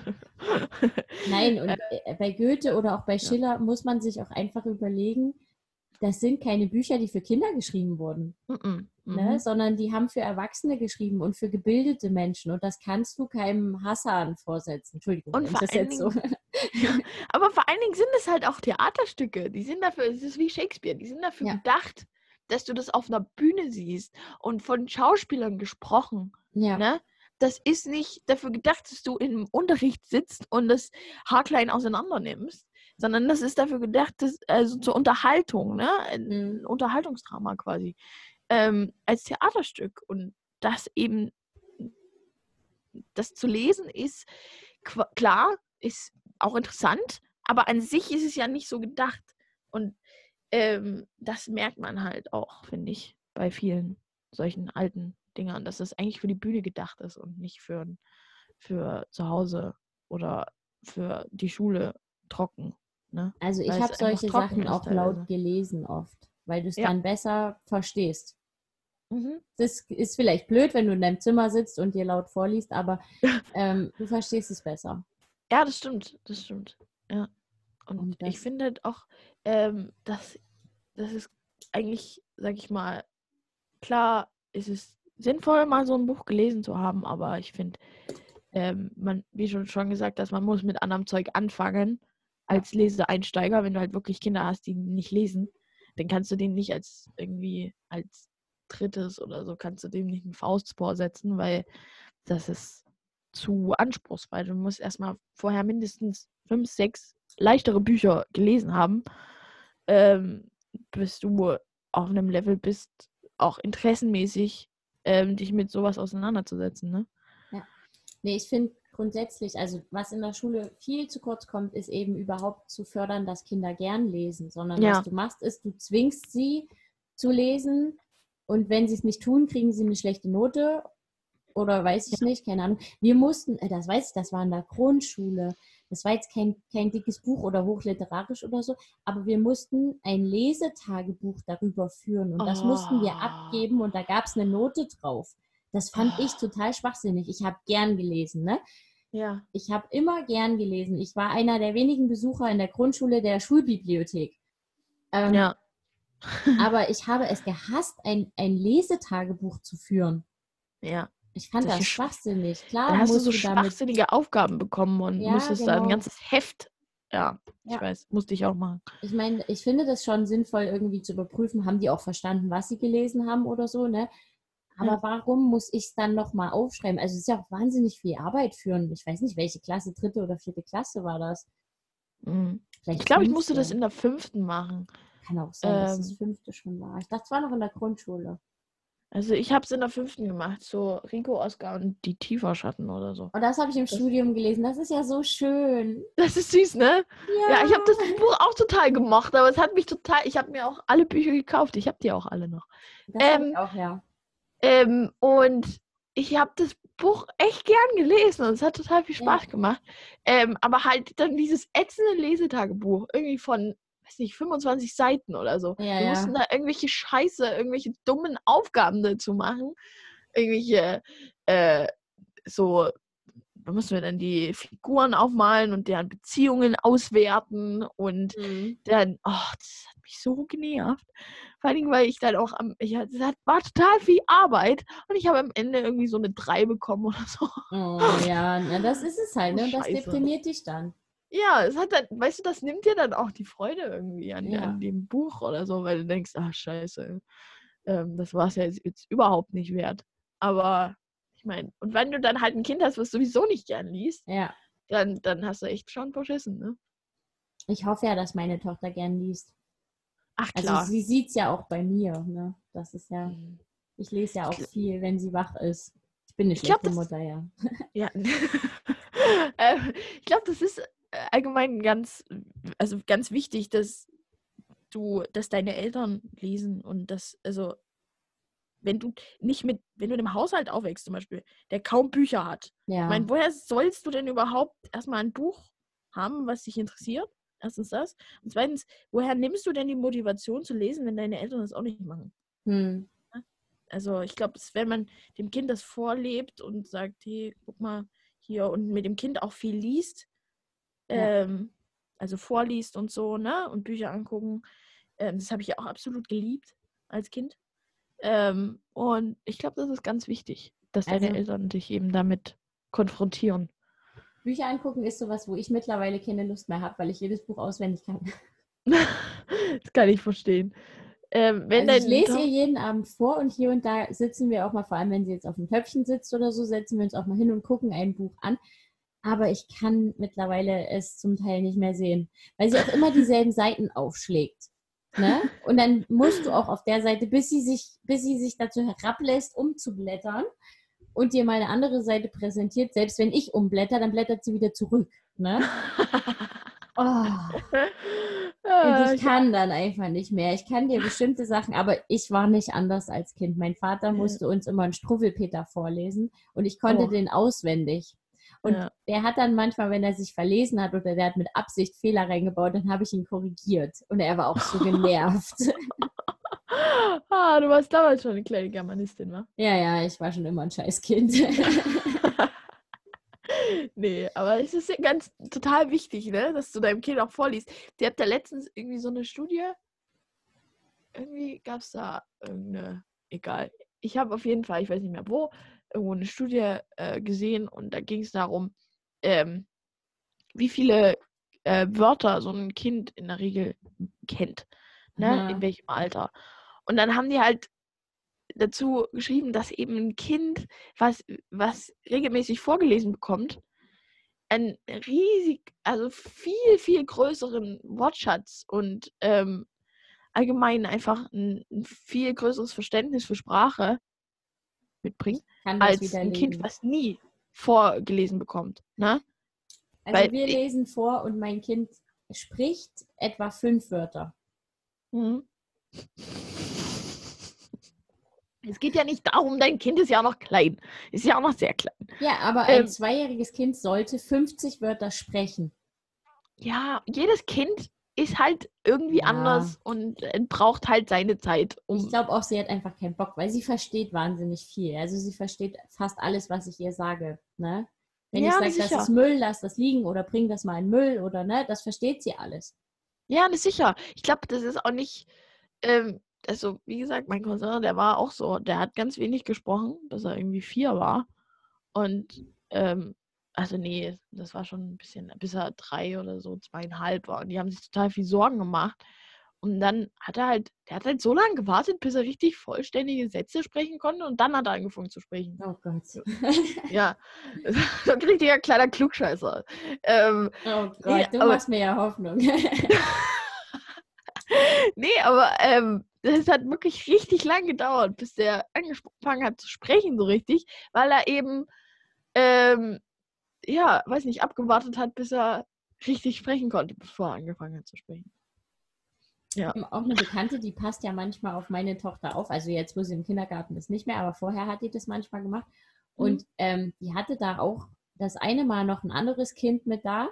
Nein, (laughs) und äh, bei Goethe oder auch bei Schiller ja. muss man sich auch einfach überlegen, das sind keine Bücher, die für Kinder geschrieben wurden, mm -mm. Ne? Mhm. sondern die haben für Erwachsene geschrieben und für gebildete Menschen. Und das kannst du keinem Hassan vorsetzen. Entschuldigung, und vor das jetzt so. ja, aber vor allen Dingen sind es halt auch Theaterstücke. Die sind dafür, es ist wie Shakespeare, die sind dafür ja. gedacht, dass du das auf einer Bühne siehst und von Schauspielern gesprochen. Ja. Ne? Das ist nicht dafür gedacht, dass du im Unterricht sitzt und das haarklein auseinander nimmst, sondern das ist dafür gedacht, dass, also zur Unterhaltung, ne? Ein mhm. Unterhaltungsdrama quasi, ähm, als Theaterstück. Und das eben, das zu lesen ist, klar, ist auch interessant, aber an sich ist es ja nicht so gedacht. Und ähm, das merkt man halt auch, finde ich, bei vielen solchen alten Dingern, dass es eigentlich für die Bühne gedacht ist und nicht für, für zu Hause oder für die Schule trocken. Ne? Also ich habe solche Sachen auch laut gelesen oft, weil du es ja. dann besser verstehst. Mhm. Das ist vielleicht blöd, wenn du in deinem Zimmer sitzt und dir laut vorliest, aber (laughs) ähm, du verstehst es besser. Ja, das stimmt, das stimmt. Und, und ich finde halt auch, ähm, dass das ist eigentlich, sag ich mal, klar ist es sinnvoll, mal so ein Buch gelesen zu haben, aber ich finde, ähm, man, wie schon, schon gesagt, dass man muss mit anderem Zeug anfangen als Leseeinsteiger, wenn du halt wirklich Kinder hast, die nicht lesen, dann kannst du den nicht als irgendwie als drittes oder so, kannst du dem nicht einen Faustspor setzen, weil das ist zu anspruchsvoll. Du musst erstmal vorher mindestens fünf, sechs leichtere Bücher gelesen haben, ähm, bis du auf einem Level bist, auch interessenmäßig ähm, dich mit sowas auseinanderzusetzen. Ne? Ja. Nee, ich finde grundsätzlich, also was in der Schule viel zu kurz kommt, ist eben überhaupt zu fördern, dass Kinder gern lesen, sondern ja. was du machst, ist, du zwingst sie zu lesen und wenn sie es nicht tun, kriegen sie eine schlechte Note oder weiß ich nicht, keine Ahnung. Wir mussten, äh, das weiß ich, das war in der Grundschule, Das war jetzt kein, kein dickes Buch oder hochliterarisch oder so, aber wir mussten ein Lesetagebuch darüber führen und das oh. mussten wir abgeben und da gab es eine Note drauf. Das fand oh. ich total schwachsinnig. Ich habe gern gelesen, ne? Ja. Ich habe immer gern gelesen. Ich war einer der wenigen Besucher in der Grundschule der Schulbibliothek. Ähm, ja. aber ich habe es gehasst, ein, ein Lesetagebuch zu führen. Ja. Ich fand das, schwachsinnig. Klar, dann hast du so schwachsinnige damit... Aufgaben bekommen und ja, musstest genau. da ein genau. ganzes Heft. Ja, ich ja. weiß, musste ich auch machen. Ich meine, ich finde das schon sinnvoll, irgendwie zu überprüfen, haben die auch verstanden, was sie gelesen haben oder so, ne? Aber ja. warum muss ich es dann nochmal aufschreiben? Also es ist ja auch wahnsinnig viel Arbeit führen. Ich weiß nicht, welche Klasse, dritte oder vierte Klasse war das. Mhm. ich glaube, ich musste das in der fünften machen. Kann auch sein, ähm, dass das fünfte schon war. Ich dachte, es war noch in der Grundschule. Also ich habe es in der fünften gemacht, so Rico, Oscar und die Tieferschatten oder so. Und das habe ich im das Studium gelesen. Das ist ja so schön. (laughs) Das ist süß, ne? Ja, ja ich habe das Buch auch total gemocht, aber es hat mich total. Ich habe mir auch alle Bücher gekauft. Ich habe die auch alle noch. Das ähm, ich auch, ja. Ähm, und ich habe das Buch echt gern gelesen und es hat total viel Spaß ja. gemacht. Ähm, aber halt dann dieses ätzende Lesetagebuch, irgendwie von, weiß nicht, 25 Seiten oder so. Ja, Wir ja. mussten da irgendwelche Scheiße, irgendwelche dummen Aufgaben dazu machen. Irgendwelche, äh, so, da mussten wir dann die Figuren aufmalen und deren Beziehungen auswerten und mhm. dann, oh, das hat mich so genervt. Vor allem, weil ich dann auch am, ich, das war total viel Arbeit und ich habe am Ende irgendwie so eine 3 bekommen oder so. Oh ja, na, das ist es halt, (laughs) ne? Und das deprimiert dich dann. Ja, es hat dann, weißt du, das nimmt dir dann auch die Freude irgendwie an, ja. an dem Buch oder so, weil du denkst, ach scheiße, ähm, das war es ja jetzt, jetzt überhaupt nicht wert. Aber ich meine, und wenn du dann halt ein Kind hast, was sowieso nicht gern liest, ja. dann, dann hast du echt schon verschissen, ne? Ich hoffe ja, dass meine Tochter gern liest. Ach also klar. Also sie sieht es ja auch bei mir. Ne? Das ist ja, mhm. ich lese ja auch viel, wenn sie wach ist. Ich bin eine schlechte glaub, Mutter, ja. Ja. (laughs) äh, ich glaube, das ist allgemein ganz, also ganz wichtig, dass du, dass deine Eltern lesen und das, also wenn du nicht mit, wenn du in einem Haushalt aufwächst zum Beispiel, der kaum Bücher hat. Ja. Ich meine, woher sollst du denn überhaupt erstmal ein Buch haben, was dich interessiert? Erstens das. Und zweitens, woher nimmst du denn die Motivation zu lesen, wenn deine Eltern das auch nicht machen? Hm. Also ich glaube, wenn man dem Kind das vorlebt und sagt, hey, guck mal hier und mit dem Kind auch viel liest. Ähm, also vorliest und so, ne? Und Bücher angucken, ähm, das habe ich ja auch absolut geliebt als Kind. Ähm, und ich glaube, das ist ganz wichtig, dass also, deine Eltern dich eben damit konfrontieren. Bücher angucken ist sowas, wo ich mittlerweile keine Lust mehr habe, weil ich jedes Buch auswendig kann. (laughs) (laughs) das kann ich verstehen. Ähm, also ich lese ihr jeden Abend vor und hier und da sitzen wir auch mal, vor allem wenn sie jetzt auf dem Töpfchen sitzt oder so, setzen wir uns auch mal hin und gucken ein Buch an. Aber ich kann mittlerweile es zum Teil nicht mehr sehen, weil sie auch immer dieselben Seiten aufschlägt. Ne? (laughs) Und dann musst du auch auf der Seite, bis sie sich, bis sie sich dazu herablässt, umzublättern, und dir mal eine andere Seite präsentiert, selbst wenn ich umblätter, dann blättert sie wieder zurück. Ne? (laughs) Oh. Und ich kann dann einfach nicht mehr. Ich kann dir bestimmte Sachen, aber ich war nicht anders als Kind. Mein Vater musste uns immer einen Struffelpeter vorlesen und ich konnte oh. den auswendig. Und ja. der hat dann manchmal, wenn er sich verlesen hat oder der hat mit Absicht Fehler reingebaut, dann habe ich ihn korrigiert. Und er war auch so genervt. (laughs) ah, du warst damals schon eine kleine Germanistin, wa? Ja, ja, ich war schon immer ein Scheißkind. (laughs) nee, aber es ist ja ganz total wichtig, ne, dass du deinem Kind auch vorliest. Die habt ja letztens irgendwie so eine Studie. Irgendwie gab es da irgendeine, egal. Ich habe auf jeden Fall, ich weiß nicht mehr wo, irgendwo eine Studie äh, gesehen und da ging es darum, ähm, wie viele äh, Wörter so ein Kind in der Regel kennt. Ne? In welchem Alter. Und dann haben die halt dazu geschrieben, dass eben ein Kind, was, was regelmäßig vorgelesen bekommt, einen riesig, also viel, viel größeren Wortschatz und ähm, allgemein einfach ein, ein, viel größeres Verständnis für Sprache mitbringt, als ein Kind, was nie vorgelesen bekommt. Ne? Also Weil wir lesen vor und mein Kind spricht etwa fünf Wörter. Mhm. Es geht ja nicht darum, dein Kind ist ja noch klein. Ist ja auch noch sehr klein. Ja, aber ein ähm, zweijähriges Kind sollte 50 Wörter sprechen. ja, jedes Kind ist halt irgendwie ja. anders und äh, braucht halt seine Zeit. Um ich glaube auch, sie hat einfach keinen Bock, weil sie versteht wahnsinnig viel. Also sie versteht fast alles, was ich ihr sage. Ne? Wenn ja, ich sage, das ist Müll, lass das liegen oder bring das mal in Müll oder ne, das versteht sie alles. Ja, das sicher. Ich glaube, das ist auch nicht, ähm, also wie gesagt, mein Cousin, der war auch so, der hat ganz wenig gesprochen, bis er irgendwie vier war. Und ähm, also nee, das war schon ein bisschen, bis er drei oder so, zweieinhalb war. Und die haben sich total viel Sorgen gemacht. Und dann hat er halt, der hat halt so lange gewartet, bis er richtig vollständige Sätze sprechen konnte und dann hat er angefangen zu sprechen. Oh Gott. ja, (laughs) so ein richtiger kleiner Klugscheißer. Ähm, oh Gott, nee, du aber, machst mir ja Hoffnung. (laughs) nee, aber ähm, das hat wirklich richtig lang gedauert, bis der angefangen hat zu sprechen, so richtig, weil er eben ähm, ja, weiß nicht, abgewartet hat, bis er richtig sprechen konnte, bevor er angefangen hat zu sprechen. Ja. Auch eine Bekannte, die passt ja manchmal auf meine Tochter auf. Also jetzt, wo sie im Kindergarten ist, nicht mehr, aber vorher hat die das manchmal gemacht. Mhm. Und ähm, die hatte da auch das eine Mal noch ein anderes Kind mit da.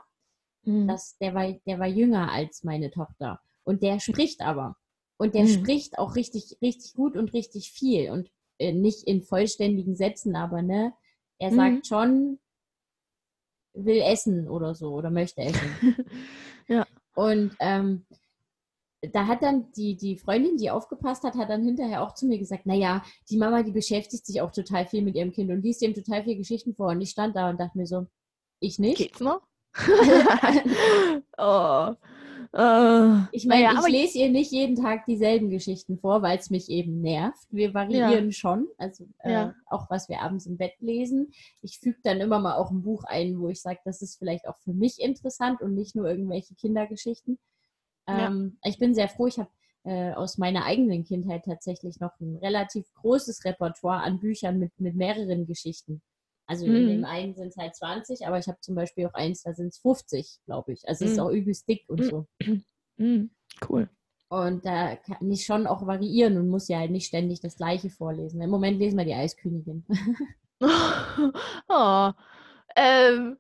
Mhm. Das, der, war, der war jünger als meine Tochter. Und der spricht aber. Und der mhm. spricht auch richtig, richtig gut und richtig viel. Und äh, nicht in vollständigen Sätzen, aber ne, er sagt mhm. schon will essen oder so oder möchte essen. (laughs) ja. Und ähm, da hat dann die, die Freundin, die aufgepasst hat, hat dann hinterher auch zu mir gesagt, naja, die Mama, die beschäftigt sich auch total viel mit ihrem Kind und liest ihm total viele Geschichten vor. Und ich stand da und dachte mir so, ich nicht. Geht's noch? (laughs) (laughs) oh. Uh, ich meine, ja, ich lese ihr nicht jeden Tag dieselben Geschichten vor, weil es mich eben nervt. Wir variieren ja. schon, also äh, ja. auch was wir abends im Bett lesen. Ich füge dann immer mal auch ein Buch ein, wo ich sage, das ist vielleicht auch für mich interessant und nicht nur irgendwelche Kindergeschichten. Ähm, ich bin sehr froh, ich habe äh, aus meiner eigenen Kindheit tatsächlich noch ein relativ großes Repertoire an Büchern mit, mit mehreren Geschichten. Also mhm. in dem einen sind es halt 20, aber ich habe zum Beispiel auch eins, da sind es 50, glaube ich. Also es ist mhm. auch übelst dick und so. (clears throat) Mhm. Cool. Und da kann ich schon auch variieren und muss ja halt nicht ständig das gleiche vorlesen. Im Moment lesen wir die Eiskönigin. (laughs) oh, ähm,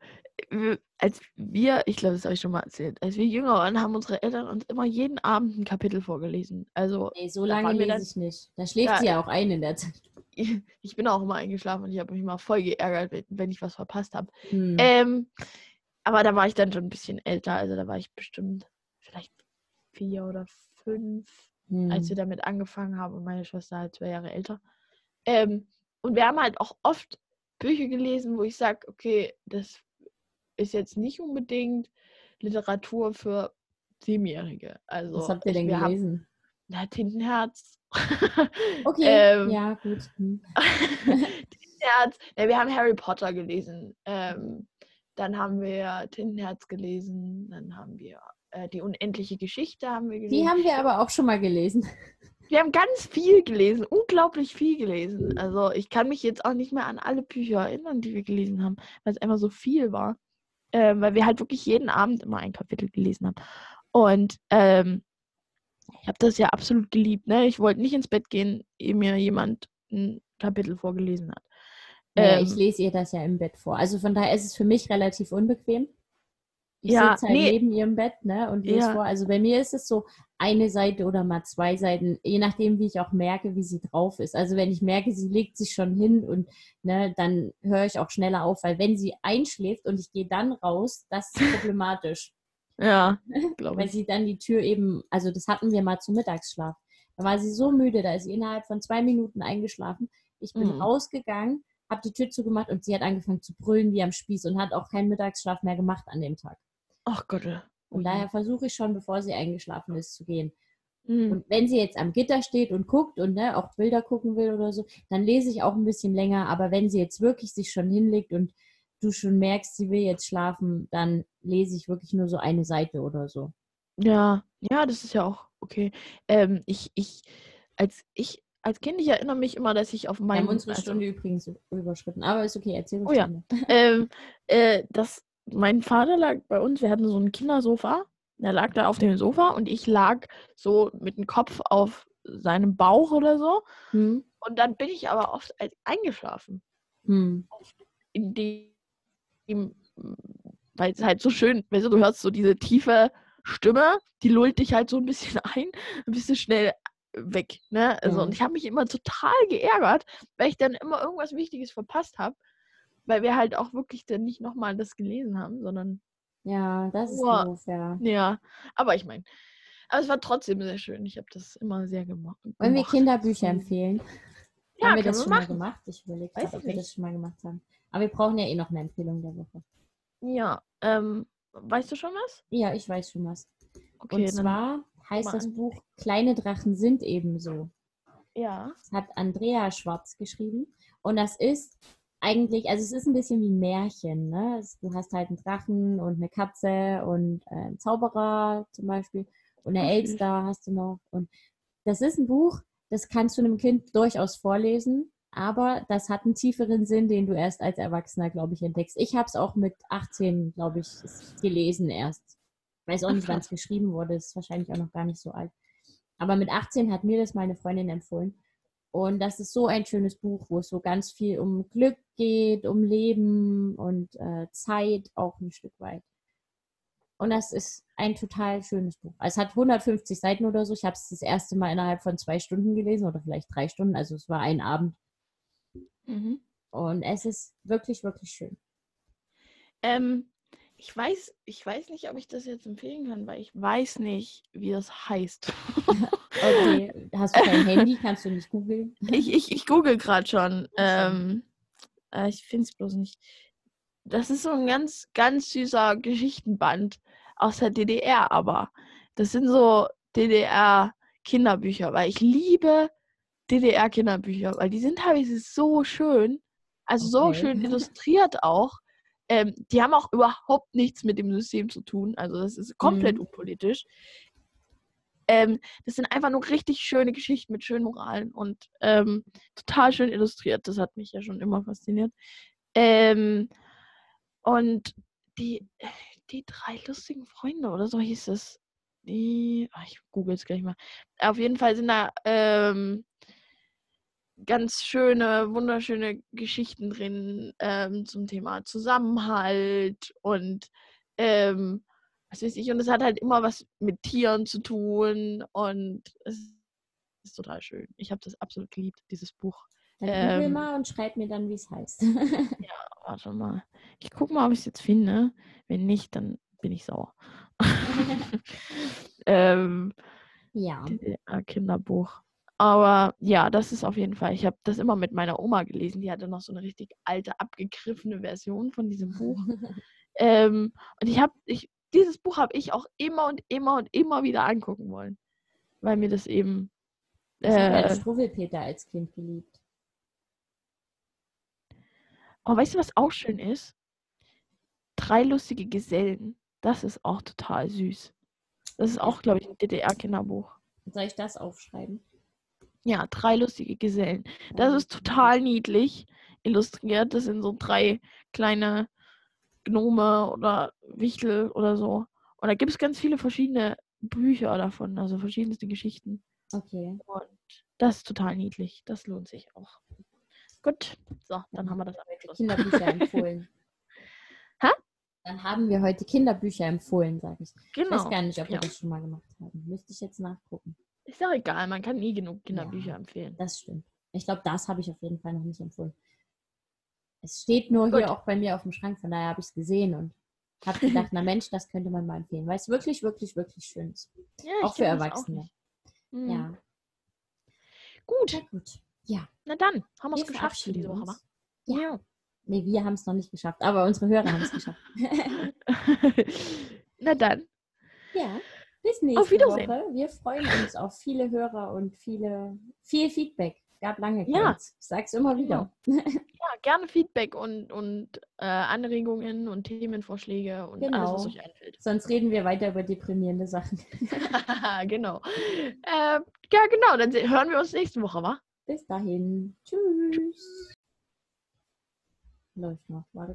als wir, ich glaube, das habe ich schon mal erzählt, als wir jünger waren, haben unsere Eltern uns immer jeden Abend ein Kapitel vorgelesen. Also, nee, so lange lese ich nicht. Da schläft ja, sie ja auch ein in der Zeit. (laughs) Ich bin auch immer eingeschlafen und ich habe mich mal voll geärgert, wenn ich was verpasst habe. Hm. Ähm, aber da war ich dann schon ein bisschen älter, also da war ich bestimmt vielleicht vier oder fünf, hm. als wir damit angefangen haben und meine Schwester halt zwei Jahre älter. Ähm, und wir haben halt auch oft Bücher gelesen, wo ich sage, okay, das ist jetzt nicht unbedingt Literatur für Siebenjährige. Also, Was habt ihr denn gelesen? Na, Tintenherz. (laughs) Okay, ähm, ja, gut. Hm. (laughs) Tintenherz. Ja, wir haben Harry Potter gelesen. Ähm, dann haben wir Tintenherz gelesen. Dann haben wir äh, die unendliche Geschichte haben wir gelesen. Die haben wir aber auch schon mal gelesen. (laughs) Wir haben ganz viel gelesen, unglaublich viel gelesen. Also ich kann mich jetzt auch nicht mehr an alle Bücher erinnern, die wir gelesen haben, weil es einfach so viel war äh, weil wir halt wirklich jeden Abend immer ein Kapitel gelesen haben. Und ähm, ich habe das ja absolut geliebt. Ne? Ich wollte nicht ins Bett gehen, ehe mir jemand ein Kapitel vorgelesen hat. Ja, ähm, ich lese ihr das ja im Bett vor. Also von daher ist es für mich relativ unbequem. Ich ja, sitze halt nee. neben ihrem Bett ne, und lese ja. vor. Also bei mir ist es so eine Seite oder mal zwei Seiten, je nachdem, wie ich auch merke, wie sie drauf ist. Also wenn ich merke, sie legt sich schon hin und ne, dann höre ich auch schneller auf, weil wenn sie einschläft und ich gehe dann raus, das ist (laughs) problematisch. Ja, glaube ich. Weil sie dann die Tür eben, also das hatten wir mal zum Mittagsschlaf. Da war sie so müde, da ist sie innerhalb von zwei Minuten eingeschlafen. Ich bin mhm. rausgegangen, habe die Tür zugemacht und sie hat angefangen zu brüllen wie am Spieß und hat auch keinen Mittagsschlaf mehr gemacht an dem Tag. Ach Gott. Und daher versuche ich schon, bevor sie eingeschlafen ist, zu gehen. Mhm. Und wenn sie jetzt am Gitter steht und guckt und ne, auch Bilder gucken will oder so, dann lese ich auch ein bisschen länger. Aber wenn sie jetzt wirklich sich schon hinlegt und du schon merkst, sie will jetzt schlafen, dann lese ich wirklich nur so eine Seite oder so. Ja, ja, das ist ja auch okay. Ähm, ich, ich, als ich als Kind, ich erinnere mich immer, dass ich auf meinem. Wir haben unsere also, Stunde übrigens überschritten, aber ist okay, erzähl uns. Oh ja. (laughs) ähm, äh, dass mein Vater lag bei uns, wir hatten so ein Kindersofa. Er lag da auf dem Sofa und ich lag so mit dem Kopf auf seinem Bauch oder so. Hm. Und dann bin ich aber oft eingeschlafen. Hm. In dem weil es halt so schön, weißt du, du hörst so diese tiefe Stimme, die lullt dich halt so ein bisschen (laughs) ein, ein bisschen schnell weg. Ne? Also, ja. Und ich habe mich immer total geärgert, weil ich dann immer irgendwas Wichtiges verpasst habe, weil wir halt auch wirklich dann nicht nochmal das gelesen haben, sondern. Ja, das ist nur, doof, ja. Ja, aber ich meine, aber es war trotzdem sehr schön. Ich habe das immer sehr gemacht. Wollen wir Kinderbücher empfehlen? Ja, haben wir das schon machen. mal gemacht? Ich überlege ob wir das schon mal gemacht haben. Aber wir brauchen ja eh noch eine Empfehlung der Woche. Ja, ähm, weißt du schon was? Ja, ich weiß schon was. Okay, Und zwar heißt das Buch Kleine Drachen sind ebenso. Ja. Das hat Andrea Schwarz geschrieben. Und das ist eigentlich, also es ist ein bisschen wie ein Märchen. Ne? Du hast halt einen Drachen und eine Katze und äh, einen Zauberer zum Beispiel. Und eine Elster hast du noch. Und das ist ein Buch, das kannst du einem Kind durchaus vorlesen. Aber das hat einen tieferen Sinn, den du erst als Erwachsener, glaube ich, entdeckst. Ich habe es auch mit 18, glaube ich, gelesen erst weiß auch nicht, wann es geschrieben wurde, ist wahrscheinlich auch noch gar nicht so alt. Aber mit 18 hat mir das meine Freundin empfohlen. Und das ist so ein schönes Buch, wo es so ganz viel um Glück geht, um Leben und äh, Zeit auch ein Stück weit. Und das ist ein total schönes Buch. Also es hat 150 Seiten oder so. Ich habe es das erste Mal innerhalb von zwei Stunden gelesen oder vielleicht drei Stunden. Also es war ein Abend. Mhm. Und es ist wirklich, wirklich schön. Ähm, ich weiß, ich weiß nicht, ob ich das jetzt empfehlen kann, weil ich weiß nicht, wie das heißt. (laughs) okay, hast du kein Handy? Kannst du nicht googeln? (laughs) Ich, ich, ich google gerade schon. Ähm, äh, ich finde es bloß nicht. Das ist so ein ganz, ganz süßer Geschichtenband aus der DDR, aber das sind so DDR-Kinderbücher, weil ich liebe DDR-Kinderbücher, weil die sind teilweise so schön, also okay. so schön illustriert auch. Ähm, die haben auch überhaupt nichts mit dem System zu tun. Also das ist komplett mhm. unpolitisch. Ähm, das sind einfach nur richtig schöne Geschichten mit schönen Moralen und ähm, total schön illustriert. Das hat mich ja schon immer fasziniert. Ähm, und die, die drei lustigen Freunde oder so hieß es. Die, ach, ich google es gleich mal. Auf jeden Fall sind da ähm, ganz schöne, wunderschöne Geschichten drin ähm, zum Thema Zusammenhalt und ähm, was weiß ich. Und es hat halt immer was mit Tieren zu tun und es ist total schön. Ich habe das absolut geliebt, dieses Buch. Dann ähm, google mal und schreib mir dann, wie es heißt. (laughs) ja, warte mal. Ich gucke mal, ob ich es jetzt finde. Wenn nicht, dann bin ich sauer. (laughs) (laughs) ähm, ja. Kinderbuch. Aber ja, das ist auf jeden Fall. Ich habe das immer mit meiner Oma gelesen. Die hatte noch so eine richtig alte, abgegriffene Version von diesem Buch. (laughs) ähm, und ich habe, ich, dieses Buch habe ich auch immer und immer und immer wieder angucken wollen. Weil mir das eben. Äh, ich habe Struwwelpeter als Kind geliebt. Oh, weißt du, was auch schön ist? Drei lustige Gesellen. Das ist auch total süß. Das ist auch, glaube ich, ein DDR-Kinderbuch. Soll ich das aufschreiben? Ja, drei lustige Gesellen. Das ist total niedlich illustriert. Das sind so drei kleine Gnome oder Wichtel oder so. Und da gibt es ganz viele verschiedene Bücher davon, also verschiedenste Geschichten. Okay. Und das ist total niedlich. Das lohnt sich auch. Gut, so, dann haben wir das abgeschlossen. Kinderbücher (laughs) empfohlen. Hä? Dann haben wir heute Kinderbücher empfohlen, sage ich. Genau. Ich weiß genau. gar nicht, ob wir ja. das schon mal gemacht haben. Müsste ich jetzt nachgucken. Ist ja egal, man kann nie genug Kinderbücher ja, empfehlen. Das stimmt. Ich glaube, das habe ich auf jeden Fall noch nicht empfohlen. Es steht nur Gut. hier auch bei mir auf dem Schrank, von daher habe ich es gesehen und habe gedacht, na Mensch, das könnte man mal empfehlen, weil es wirklich, wirklich, wirklich schön ist. Ja, auch für Erwachsene. Auch mhm. Ja. Gut. Na gut. Ja. Na dann, haben wir es geschafft für diese Woche. Ja. ja. Nee, wir haben es noch nicht geschafft, aber unsere Hörer haben es geschafft. (laughs) (laughs) na dann. Ja. Bis nächste auf Wiedersehen. Woche. Wir freuen uns auf viele Hörer und viele, viel Feedback. Gab lange Zeit. Ja. Sag's immer wieder. Ja, (laughs) ja gerne Feedback und, und äh, Anregungen und Themenvorschläge und genau. alles, was euch einfällt. Sonst reden wir weiter über deprimierende Sachen. (laughs) (laughs) genau. Äh, ja, genau. Dann hören wir uns nächste Woche, wa? Bis dahin. Tschüss. Läuft noch. Warte